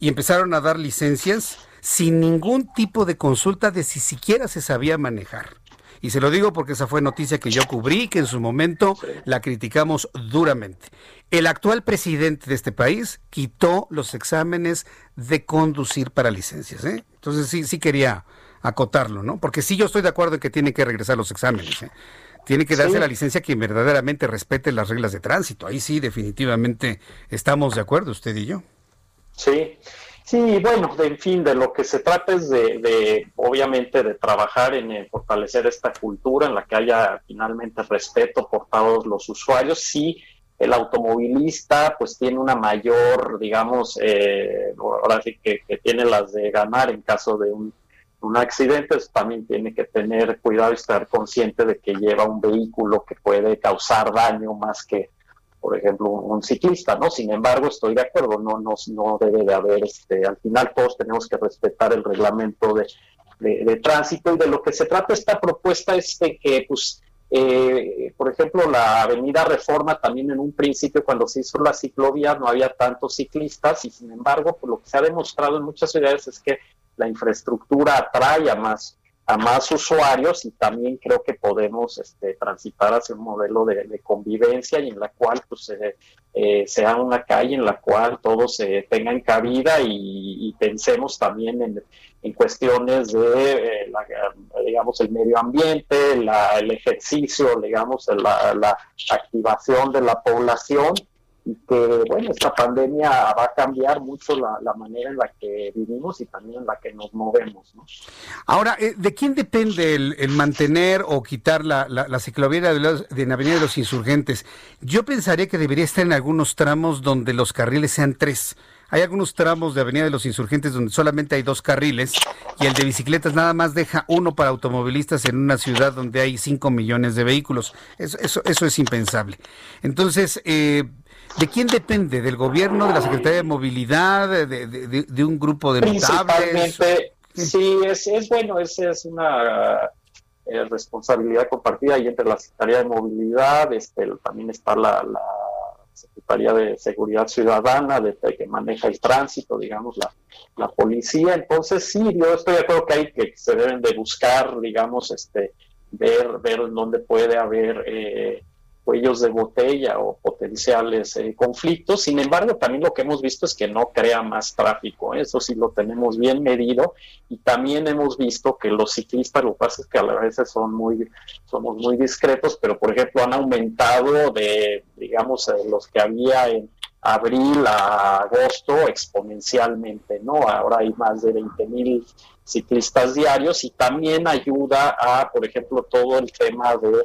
Y empezaron a dar licencias sin ningún tipo de consulta de si siquiera se sabía manejar. Y se lo digo porque esa fue noticia que yo cubrí, que en su momento la criticamos duramente. El actual presidente de este país quitó los exámenes de conducir para licencias. ¿eh? Entonces sí, sí quería acotarlo, ¿no? Porque sí yo estoy de acuerdo en que tienen que regresar los exámenes. ¿eh? Tiene que darse la licencia quien verdaderamente respete las reglas de tránsito. Ahí sí, definitivamente estamos de acuerdo, usted y yo. Sí, Sí, bueno, en fin, de lo que se trata es de, obviamente, de trabajar en fortalecer esta cultura en la que haya finalmente respeto por todos los usuarios. Sí, el automovilista pues tiene una mayor, digamos, eh, ahora sí que, tiene las de ganar en caso de un, un accidente, pues, también tiene que tener cuidado y estar consciente de que lleva un vehículo que puede causar daño más que por ejemplo, un, ciclista, ¿no? Sin embargo, estoy de acuerdo, no, no, no debe de haber, este, al final todos tenemos que respetar el reglamento de, de, tránsito y de lo que se trata esta propuesta es de que, pues, eh, por ejemplo, la Avenida Reforma también en un principio cuando se hizo la ciclovía no había tantos ciclistas y sin embargo, por lo que se ha demostrado en muchas ciudades es que la infraestructura atrae a más a más usuarios y también creo que podemos este, transitar hacia un modelo de, convivencia y en la cual pues eh, sea una calle en la cual todos eh, tengan cabida y, pensemos también en, en cuestiones de, eh, digamos, el medio ambiente, el ejercicio, digamos, la, la activación de la población y que, bueno, esta pandemia va a cambiar mucho la, manera en la que vivimos y también en la que nos movemos. ¿no? Ahora, eh, ¿de quién depende el, mantener o quitar la, la, ciclovía de, la Avenida de los Insurgentes? Yo pensaría que debería estar en algunos tramos donde los carriles sean tres. Hay algunos tramos de Avenida de los Insurgentes donde solamente hay dos carriles y el de bicicletas nada más deja uno para automovilistas en una ciudad donde hay cinco millones de vehículos. Eso, eso, eso es impensable. Entonces, eh, ¿De quién depende? ¿Del gobierno, de la Secretaría de Movilidad, de, un grupo de notables? Sí, es, es bueno, es, es una eh, responsabilidad compartida ahí entre la Secretaría de Movilidad, este, también está la, Secretaría de Seguridad Ciudadana, de, que maneja el tránsito, digamos, la, la policía. Entonces, sí, yo estoy de acuerdo que hay que se deben de buscar, digamos, este, ver, ver dónde puede haber eh, cuellos de botella o potenciales eh, conflictos. Sin embargo, también lo que hemos visto es que no crea más tráfico. ¿eh? Eso sí lo tenemos bien medido. Y también hemos visto que los ciclistas, lo que pasa es que a veces son muy, somos muy discretos, pero por ejemplo han aumentado de, digamos, eh, los que había en abril a agosto exponencialmente, ¿no? Ahora hay más de 20 mil ciclistas diarios y también ayuda a, por ejemplo, todo el tema de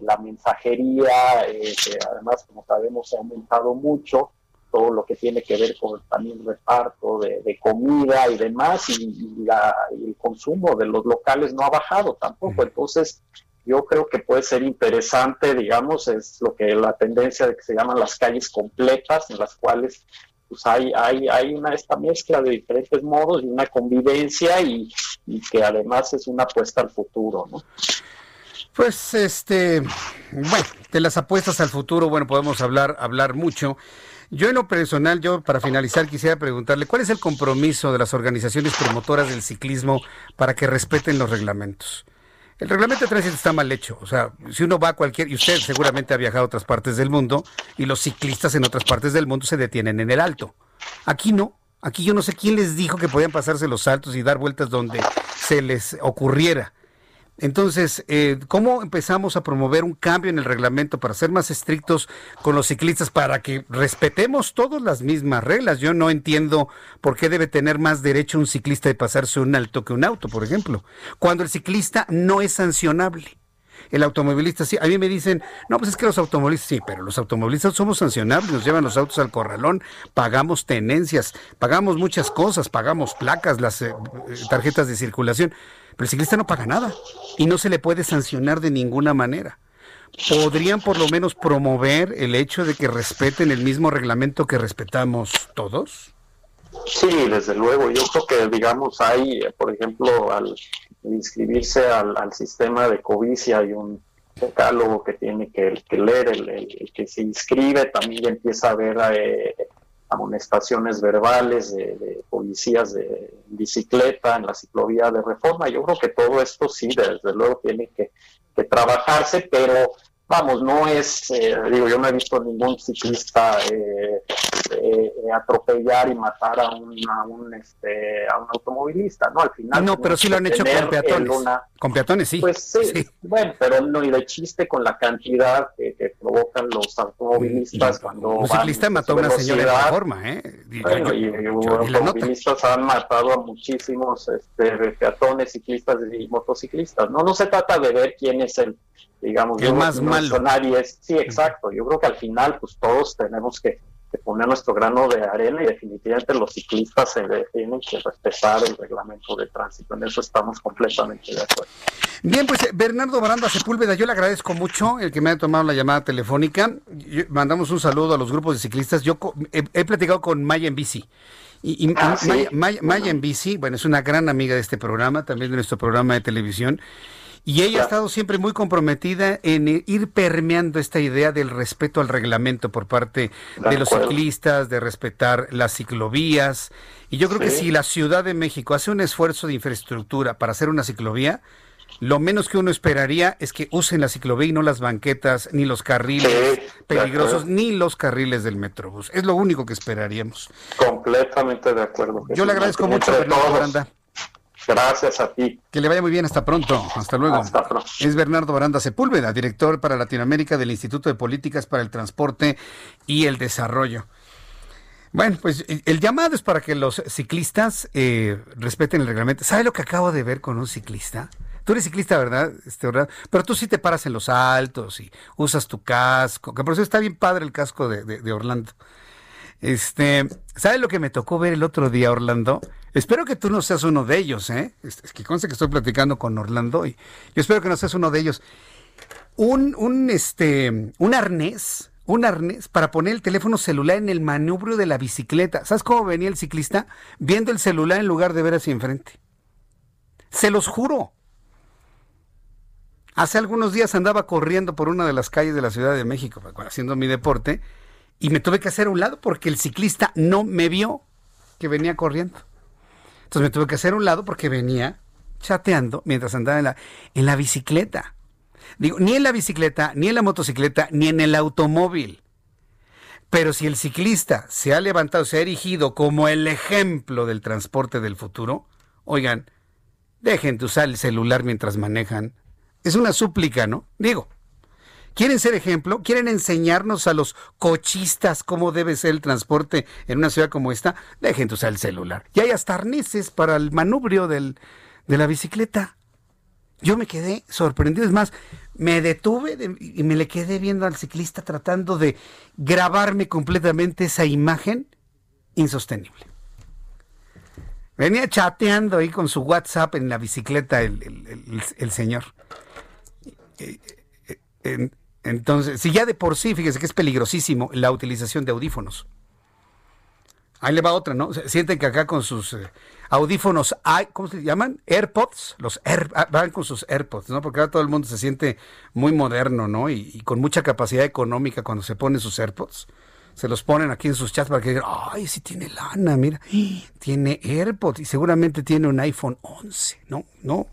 la mensajería, eh, que además, como sabemos, ha aumentado mucho, todo lo que tiene que ver con también el reparto de, comida y demás, y, la, el consumo de los locales no ha bajado tampoco. Entonces, yo creo que puede ser interesante, digamos, es lo que la tendencia de que se llaman las calles completas, en las cuales pues hay, hay, hay una esta mezcla de diferentes modos y una convivencia y, y que además es una apuesta al futuro, ¿no? Pues este, bueno, de las apuestas al futuro, bueno, podemos hablar, hablar mucho. Yo en lo personal, yo para finalizar quisiera preguntarle, ¿cuál es el compromiso de las organizaciones promotoras del ciclismo para que respeten los reglamentos? El reglamento de tránsito está mal hecho. O sea, si uno va a cualquier, y usted seguramente ha viajado a otras partes del mundo, y los ciclistas en otras partes del mundo se detienen en el alto. Aquí no. Aquí yo no sé quién les dijo que podían pasarse los saltos y dar vueltas donde se les ocurriera. Entonces, eh, ¿cómo empezamos a promover un cambio en el reglamento para ser más estrictos con los ciclistas para que respetemos todas las mismas reglas? Yo no entiendo por qué debe tener más derecho un ciclista de pasarse un alto que un auto, por ejemplo, cuando el ciclista no es sancionable. El automovilista sí, a mí me dicen, no, pues es que los automovilistas sí, pero los automovilistas somos sancionables, nos llevan los autos al corralón, pagamos tenencias, pagamos muchas cosas, pagamos placas, las eh, tarjetas de circulación pero el ciclista no paga nada y no se le puede sancionar de ninguna manera. ¿Podrían por lo menos promover el hecho de que respeten el mismo reglamento que respetamos todos? Sí, desde luego. Yo creo que, digamos, hay, por ejemplo, al inscribirse al, sistema de Covicia hay un decálogo que tiene que, leer, el, el, que se inscribe también empieza a ver eh, amonestaciones verbales de, policías de bicicleta en la ciclovía de reforma. Yo creo que todo esto sí, desde luego tiene que trabajarse, pero vamos, no es, eh, digo, yo no he visto ningún ciclista eh, eh, atropellar y matar a un, a un, este, a un automovilista, ¿no? Al final. No, pero sí lo han hecho con peatones. Una, con peatones, sí. Pues sí, sí, bueno, pero no, y de chiste con la cantidad que, que provocan los automovilistas cuando. Un ciclista mató a una señora de forma, ¿eh? Bueno, y, y, y automovilistas han matado a muchísimos este, peatones, ciclistas y motociclistas, ¿no? No se trata de ver quién es el digamos, el más malo. Es, sí, exacto. Yo creo que al final, pues todos tenemos que, que, poner nuestro grano de arena y definitivamente los ciclistas se tienen que respetar el reglamento de tránsito. En eso estamos completamente de acuerdo. Bien, pues Bernardo Baranda Sepúlveda, yo le agradezco mucho el que me haya tomado la llamada telefónica. Yo, mandamos un saludo a los grupos de ciclistas. Yo he, he platicado con Maya en bici. Y, y ah, Maya, ¿sí? Maya, Maya, en bici, bueno, es una gran amiga de este programa, también de nuestro programa de televisión. Y ella ha estado siempre muy comprometida en ir permeando esta idea del respeto al reglamento por parte de, los ciclistas, de respetar las ciclovías. Y yo creo sí. que si la Ciudad de México hace un esfuerzo de infraestructura para hacer una ciclovía, lo menos que uno esperaría es que usen la ciclovía y no las banquetas, ni los carriles sí, peligrosos, ni los carriles del Metrobús. Es lo único que esperaríamos. Completamente de acuerdo. Yo le agradezco mucho. Gracias a ti. Que le vaya muy bien. Hasta pronto. Hasta luego. Hasta pronto. Es Bernardo Baranda Sepúlveda, director para Latinoamérica del Instituto de Políticas para el Transporte y el Desarrollo. Bueno, pues el llamado es para que los ciclistas eh, respeten el reglamento. ¿Sabe lo que acabo de ver con un ciclista? Tú eres ciclista, ¿verdad? Este, ¿verdad? Pero tú sí te paras en los altos y usas tu casco. Que por eso está bien padre el casco de, de, de Orlando. Este, ¿sabes lo que me tocó ver el otro día, Orlando? Espero que tú no seas uno de ellos, ¿eh? Es que conste que estoy platicando con Orlando y yo espero que no seas uno de ellos. Un, un, este, un arnés, un arnés para poner el teléfono celular en el manubrio de la bicicleta. ¿Sabes cómo venía el ciclista? Viendo el celular en lugar de ver hacia enfrente. Se los juro. Hace algunos días andaba corriendo por una de las calles de la Ciudad de México haciendo mi deporte y me tuve que hacer a un lado porque el ciclista no me vio que venía corriendo. Entonces me tuve que hacer a un lado porque venía chateando mientras andaba en la, en la bicicleta. Digo, ni en la bicicleta, ni en la motocicleta, ni en el automóvil. Pero si el ciclista se ha levantado, se ha erigido como el ejemplo del transporte del futuro, oigan, dejen de usar el celular mientras manejan. Es una súplica, ¿no? Digo, quieren ser ejemplo, quieren enseñarnos a los cochistas cómo debe ser el transporte en una ciudad como esta, dejen de usar el celular. Y hay hasta arneses para el manubrio de la bicicleta. Yo me quedé sorprendido, es más, me detuve de, y me le quedé viendo al ciclista tratando de grabarme completamente esa imagen insostenible. Venía chateando ahí con su WhatsApp en la bicicleta el, el, señor. Entonces, si ya de por sí, fíjese que es peligrosísimo la utilización de audífonos. Ahí le va otra, ¿no? Sienten que acá con sus eh, audífonos, ¿cómo se llaman? AirPods, los Air, ah, van con sus AirPods, ¿no? Porque ahora todo el mundo se siente muy moderno, ¿no? Y, y, con mucha capacidad económica cuando se ponen sus AirPods. Se los ponen aquí en sus chats para que digan, ay, sí tiene lana, mira, tiene AirPods y seguramente tiene un iPhone 11, ¿no? No,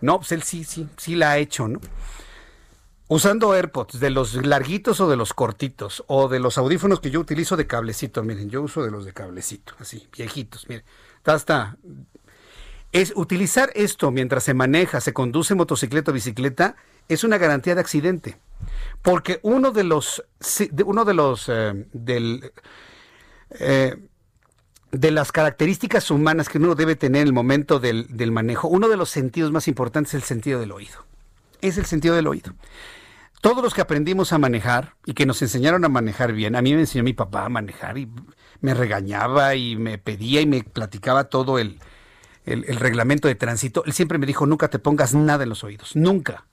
no, pues él sí, sí, sí la ha hecho, ¿no? Usando AirPods, de los larguitos o de los cortitos, o de los audífonos que yo utilizo de cablecito, miren, yo uso de los de cablecito, así, viejitos, miren, hasta es utilizar esto mientras se maneja, se conduce motocicleta o bicicleta, es una garantía de accidente. Porque uno de los, uno de los, eh, del, eh, de las características humanas que uno debe tener en el momento del, del manejo, uno de los sentidos más importantes es el sentido del oído. Es el sentido del oído todos los que aprendimos a manejar y que nos enseñaron a manejar bien, a mí me enseñó mi papá a manejar y me regañaba y me pedía y me platicaba todo el, el, reglamento de tránsito, él siempre me dijo, nunca te pongas nada en los oídos, nunca.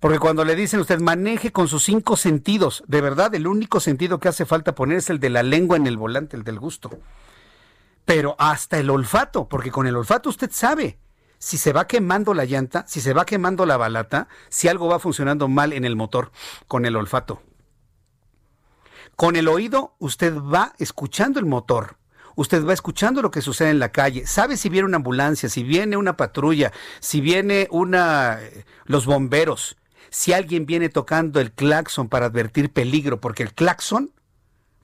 Porque cuando le dicen usted maneje con sus cinco sentidos, de verdad el único sentido que hace falta poner es el de la lengua en el volante, el del gusto. Pero hasta el olfato, porque con el olfato usted sabe si se va quemando la llanta, si se va quemando la balata, si algo va funcionando mal en el motor con el olfato. Con el oído usted va escuchando el motor. Usted va escuchando lo que sucede en la calle, sabe si viene una ambulancia, si viene una patrulla, si viene una los bomberos, si alguien viene tocando el claxon para advertir peligro, porque el claxon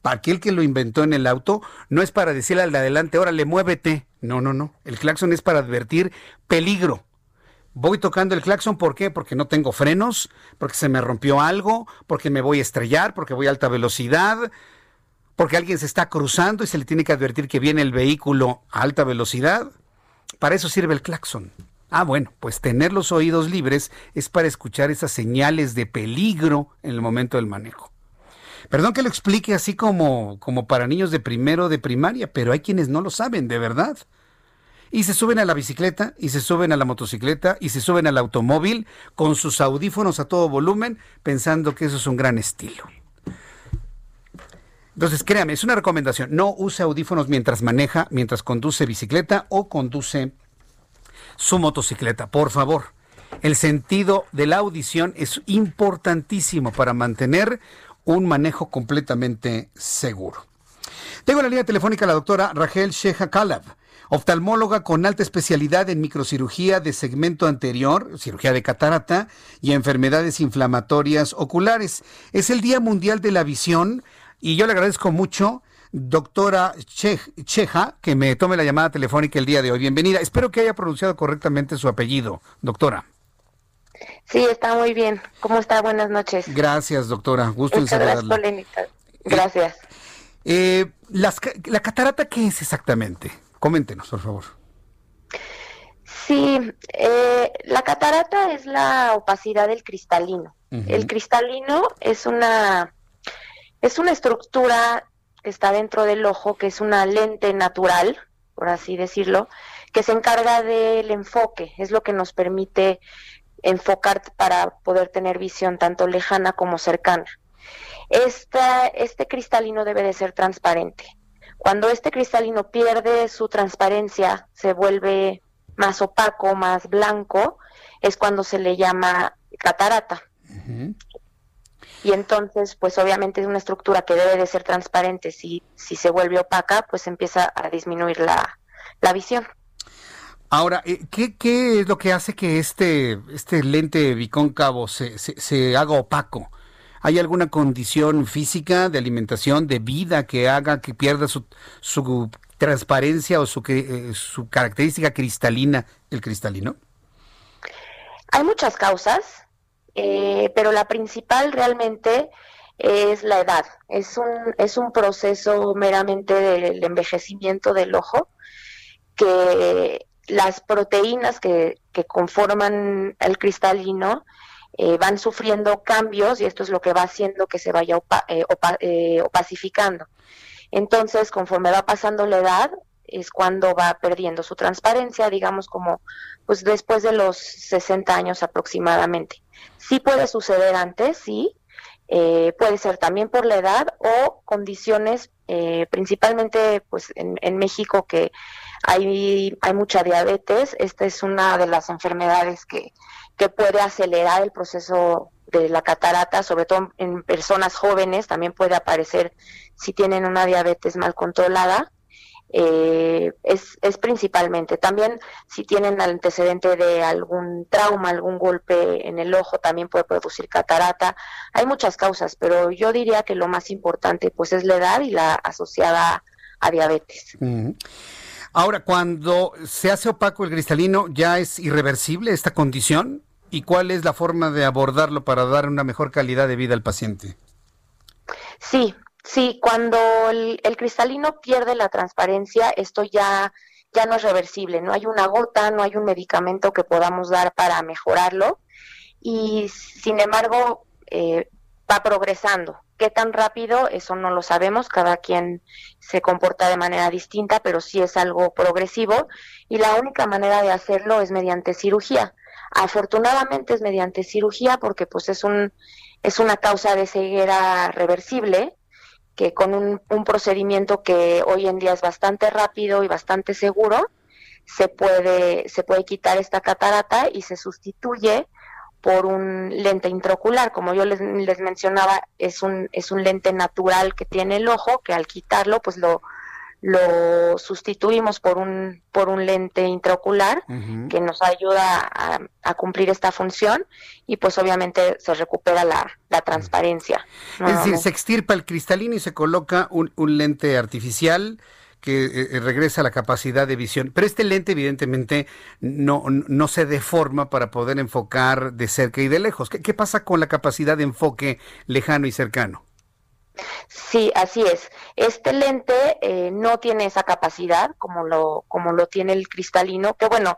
aquel que lo inventó en el auto, no es para decirle al de adelante, órale, muévete. No, no, no. El claxon es para advertir peligro. Voy tocando el claxon, ¿por qué? Porque no tengo frenos, porque se me rompió algo, porque me voy a estrellar, porque voy a alta velocidad, porque alguien se está cruzando y se le tiene que advertir que viene el vehículo a alta velocidad. Para eso sirve el claxon. Ah, bueno, pues tener los oídos libres es para escuchar esas señales de peligro en el momento del manejo. Perdón que lo explique así como, como para niños de primero de primaria, pero hay quienes no lo saben, de verdad. Y se suben a la bicicleta, y se suben a la motocicleta, y se suben al automóvil con sus audífonos a todo volumen, pensando que eso es un gran estilo. Entonces, créame, es una recomendación. No use audífonos mientras maneja, mientras conduce bicicleta o conduce su motocicleta, por favor. El sentido de la audición es importantísimo para mantener un manejo completamente seguro. Tengo en la línea telefónica a la doctora Rachel Sheha Kalab, oftalmóloga con alta especialidad en microcirugía de segmento anterior, cirugía de catarata y enfermedades inflamatorias oculares. Es el Día Mundial de la Visión y yo le agradezco mucho, doctora Cheja, que me tome la llamada telefónica el día de hoy. Bienvenida. Espero que haya pronunciado correctamente su apellido, doctora. Sí, está muy bien. ¿Cómo está? Buenas noches. Gracias, doctora. Gusto en saludarla. Gracias. Eh, las, ¿La catarata qué es exactamente? Coméntenos, por favor. Sí, eh, la catarata es la opacidad del cristalino. El cristalino es una es una estructura que está dentro del ojo, que es una lente natural, por así decirlo, que se encarga del enfoque, es lo que nos permite enfocar para poder tener visión tanto lejana como cercana. este cristalino debe de ser transparente. Cuando este cristalino pierde su transparencia, se vuelve más opaco, más blanco, es cuando se le llama catarata. Y entonces, pues obviamente es una estructura que debe de ser transparente. Si, si se vuelve opaca, pues empieza a disminuir la, la visión. Ahora, eh, ¿qué, ¿qué, es lo que hace que este, este lente bicóncavo se, se, haga opaco? ¿Hay alguna condición física de alimentación, de vida que haga que pierda su, su transparencia o su, eh, su característica cristalina, el cristalino? Hay muchas causas, eh, pero la principal realmente es la edad. Es un, es un proceso meramente del envejecimiento del ojo que las proteínas que, conforman el cristalino eh, van sufriendo cambios y esto es lo que va haciendo que se vaya eh, eh, opacificando. Entonces, conforme va pasando la edad, es cuando va perdiendo su transparencia, digamos como pues después de los 60 años aproximadamente. Sí puede suceder antes, sí, puede ser también por la edad o condiciones, principalmente pues en, en México que hay, hay mucha diabetes. Esta es una de las enfermedades que, que puede acelerar el proceso de la catarata, sobre todo en personas jóvenes, también puede aparecer si tienen una diabetes mal controlada. Eh, es, es principalmente. También si tienen antecedente de algún trauma, algún golpe en el ojo, también puede producir catarata. Hay muchas causas, pero yo diría que lo más importante pues es la edad y la asociada a diabetes. Ahora, cuando se hace opaco el cristalino, ¿ya es irreversible esta condición? ¿Y cuál es la forma de abordarlo para dar una mejor calidad de vida al paciente? Sí, sí, cuando el, cristalino pierde la transparencia, esto ya, ya no es reversible, no hay una gota, no hay un medicamento que podamos dar para mejorarlo y sin embargo eh, va progresando. ¿Qué tan rápido? Eso no lo sabemos, cada quien se comporta de manera distinta, pero sí es algo progresivo y la única manera de hacerlo es mediante cirugía. Afortunadamente es mediante cirugía porque pues es un es una causa de ceguera reversible que con un, procedimiento que hoy en día es bastante rápido y bastante seguro se puede, se puede quitar esta catarata y se sustituye por un lente intraocular. Como yo les, les mencionaba, es un, es un lente natural que tiene el ojo, que al quitarlo, pues lo, lo sustituimos por un, por un lente intraocular que nos ayuda a, cumplir esta función y pues obviamente se recupera la, transparencia. Es decir, se extirpa el cristalino y se coloca un, un lente artificial que eh, eh, regresa la capacidad de visión. Pero este lente evidentemente no, no se deforma para poder enfocar de cerca y de lejos. ¿Qué, qué pasa con la capacidad de enfoque lejano y cercano? Sí, así es. Este lente eh, no tiene esa capacidad como lo, como lo tiene el cristalino, que bueno,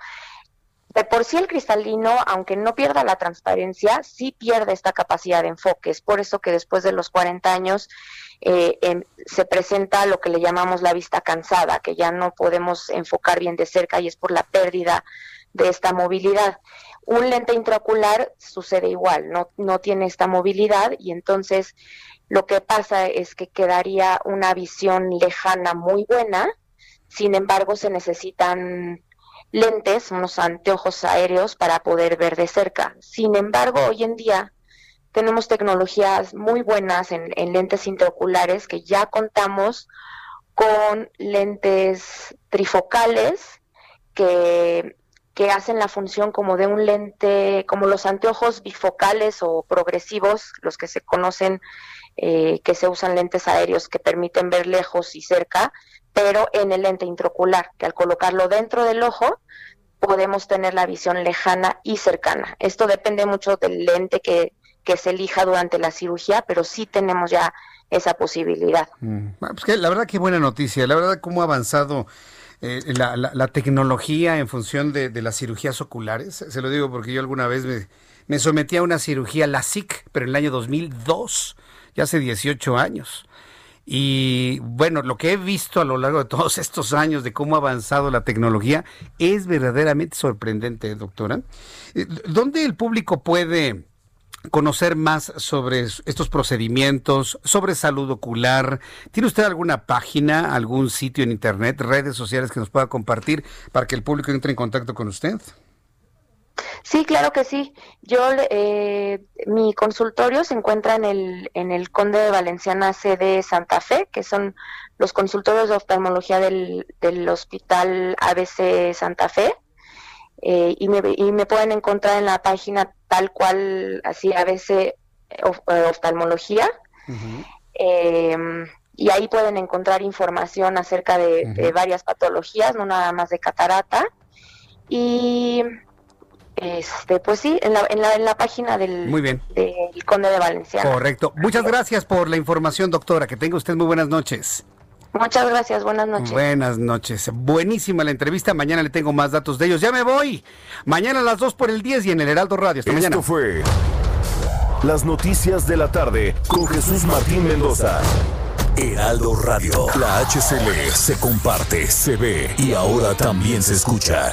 de por sí el cristalino, aunque no pierda la transparencia, sí pierde esta capacidad de enfoque. Es por eso que después de los 40 años eh, em, se presenta lo que le llamamos la vista cansada, que ya no podemos enfocar bien de cerca y es por la pérdida de esta movilidad. Un lente intraocular sucede igual, no, no tiene esta movilidad y entonces lo que pasa es que quedaría una visión lejana muy buena, sin embargo se necesitan lentes, unos anteojos aéreos para poder ver de cerca. Sin embargo, hoy en día tenemos tecnologías muy buenas en, lentes intraoculares que ya contamos con lentes trifocales que, que hacen la función como de un lente, como los anteojos bifocales o progresivos, los que se conocen eh, que se usan lentes aéreos que permiten ver lejos y cerca, pero en el lente intraocular, que al colocarlo dentro del ojo podemos tener la visión lejana y cercana. Esto depende mucho del lente que, que se elija durante la cirugía, pero sí tenemos ya esa posibilidad. Mm. Pues que, la verdad qué buena noticia, la verdad cómo ha avanzado eh, la, la, tecnología en función de, de, las cirugías oculares. Se lo digo porque yo alguna vez me, me sometí a una cirugía LASIK, pero en el año 2002 ya hace 18 años. Y bueno, lo que he visto a lo largo de todos estos años de cómo ha avanzado la tecnología es verdaderamente sorprendente, doctora. Eh, ¿Dónde el público puede conocer más sobre estos procedimientos, sobre salud ocular? ¿Tiene usted alguna página, algún sitio en internet, redes sociales que nos pueda compartir para que el público entre en contacto con usted? Sí, claro que sí. Yo, eh, mi consultorio se encuentra en el, en el Conde de Valenciana CD Santa Fe, que son los consultorios de oftalmología del, del Hospital ABC Santa Fe. Eh, y, me, y me pueden encontrar en la página tal cual, así ABC eh, Oftalmología. Em, y ahí pueden encontrar información acerca de, de, varias patologías, no nada más de catarata. Y este, pues sí, en la, en la, en la página del, muy bien. del Conde de Valencia. Correcto. Muchas gracias por la información, doctora. Que tenga usted muy buenas noches. Muchas gracias, buenas noches. Buenas noches. Buenísima la entrevista. Mañana le tengo más datos de ellos. Ya me voy. Mañana a las 2 por el 10 y en el Heraldo Radio. Hasta Esto fue Las Noticias de la Tarde con Jesús Martín Mendoza. Heraldo Radio. La HCL se comparte, se ve y ahora también se escucha.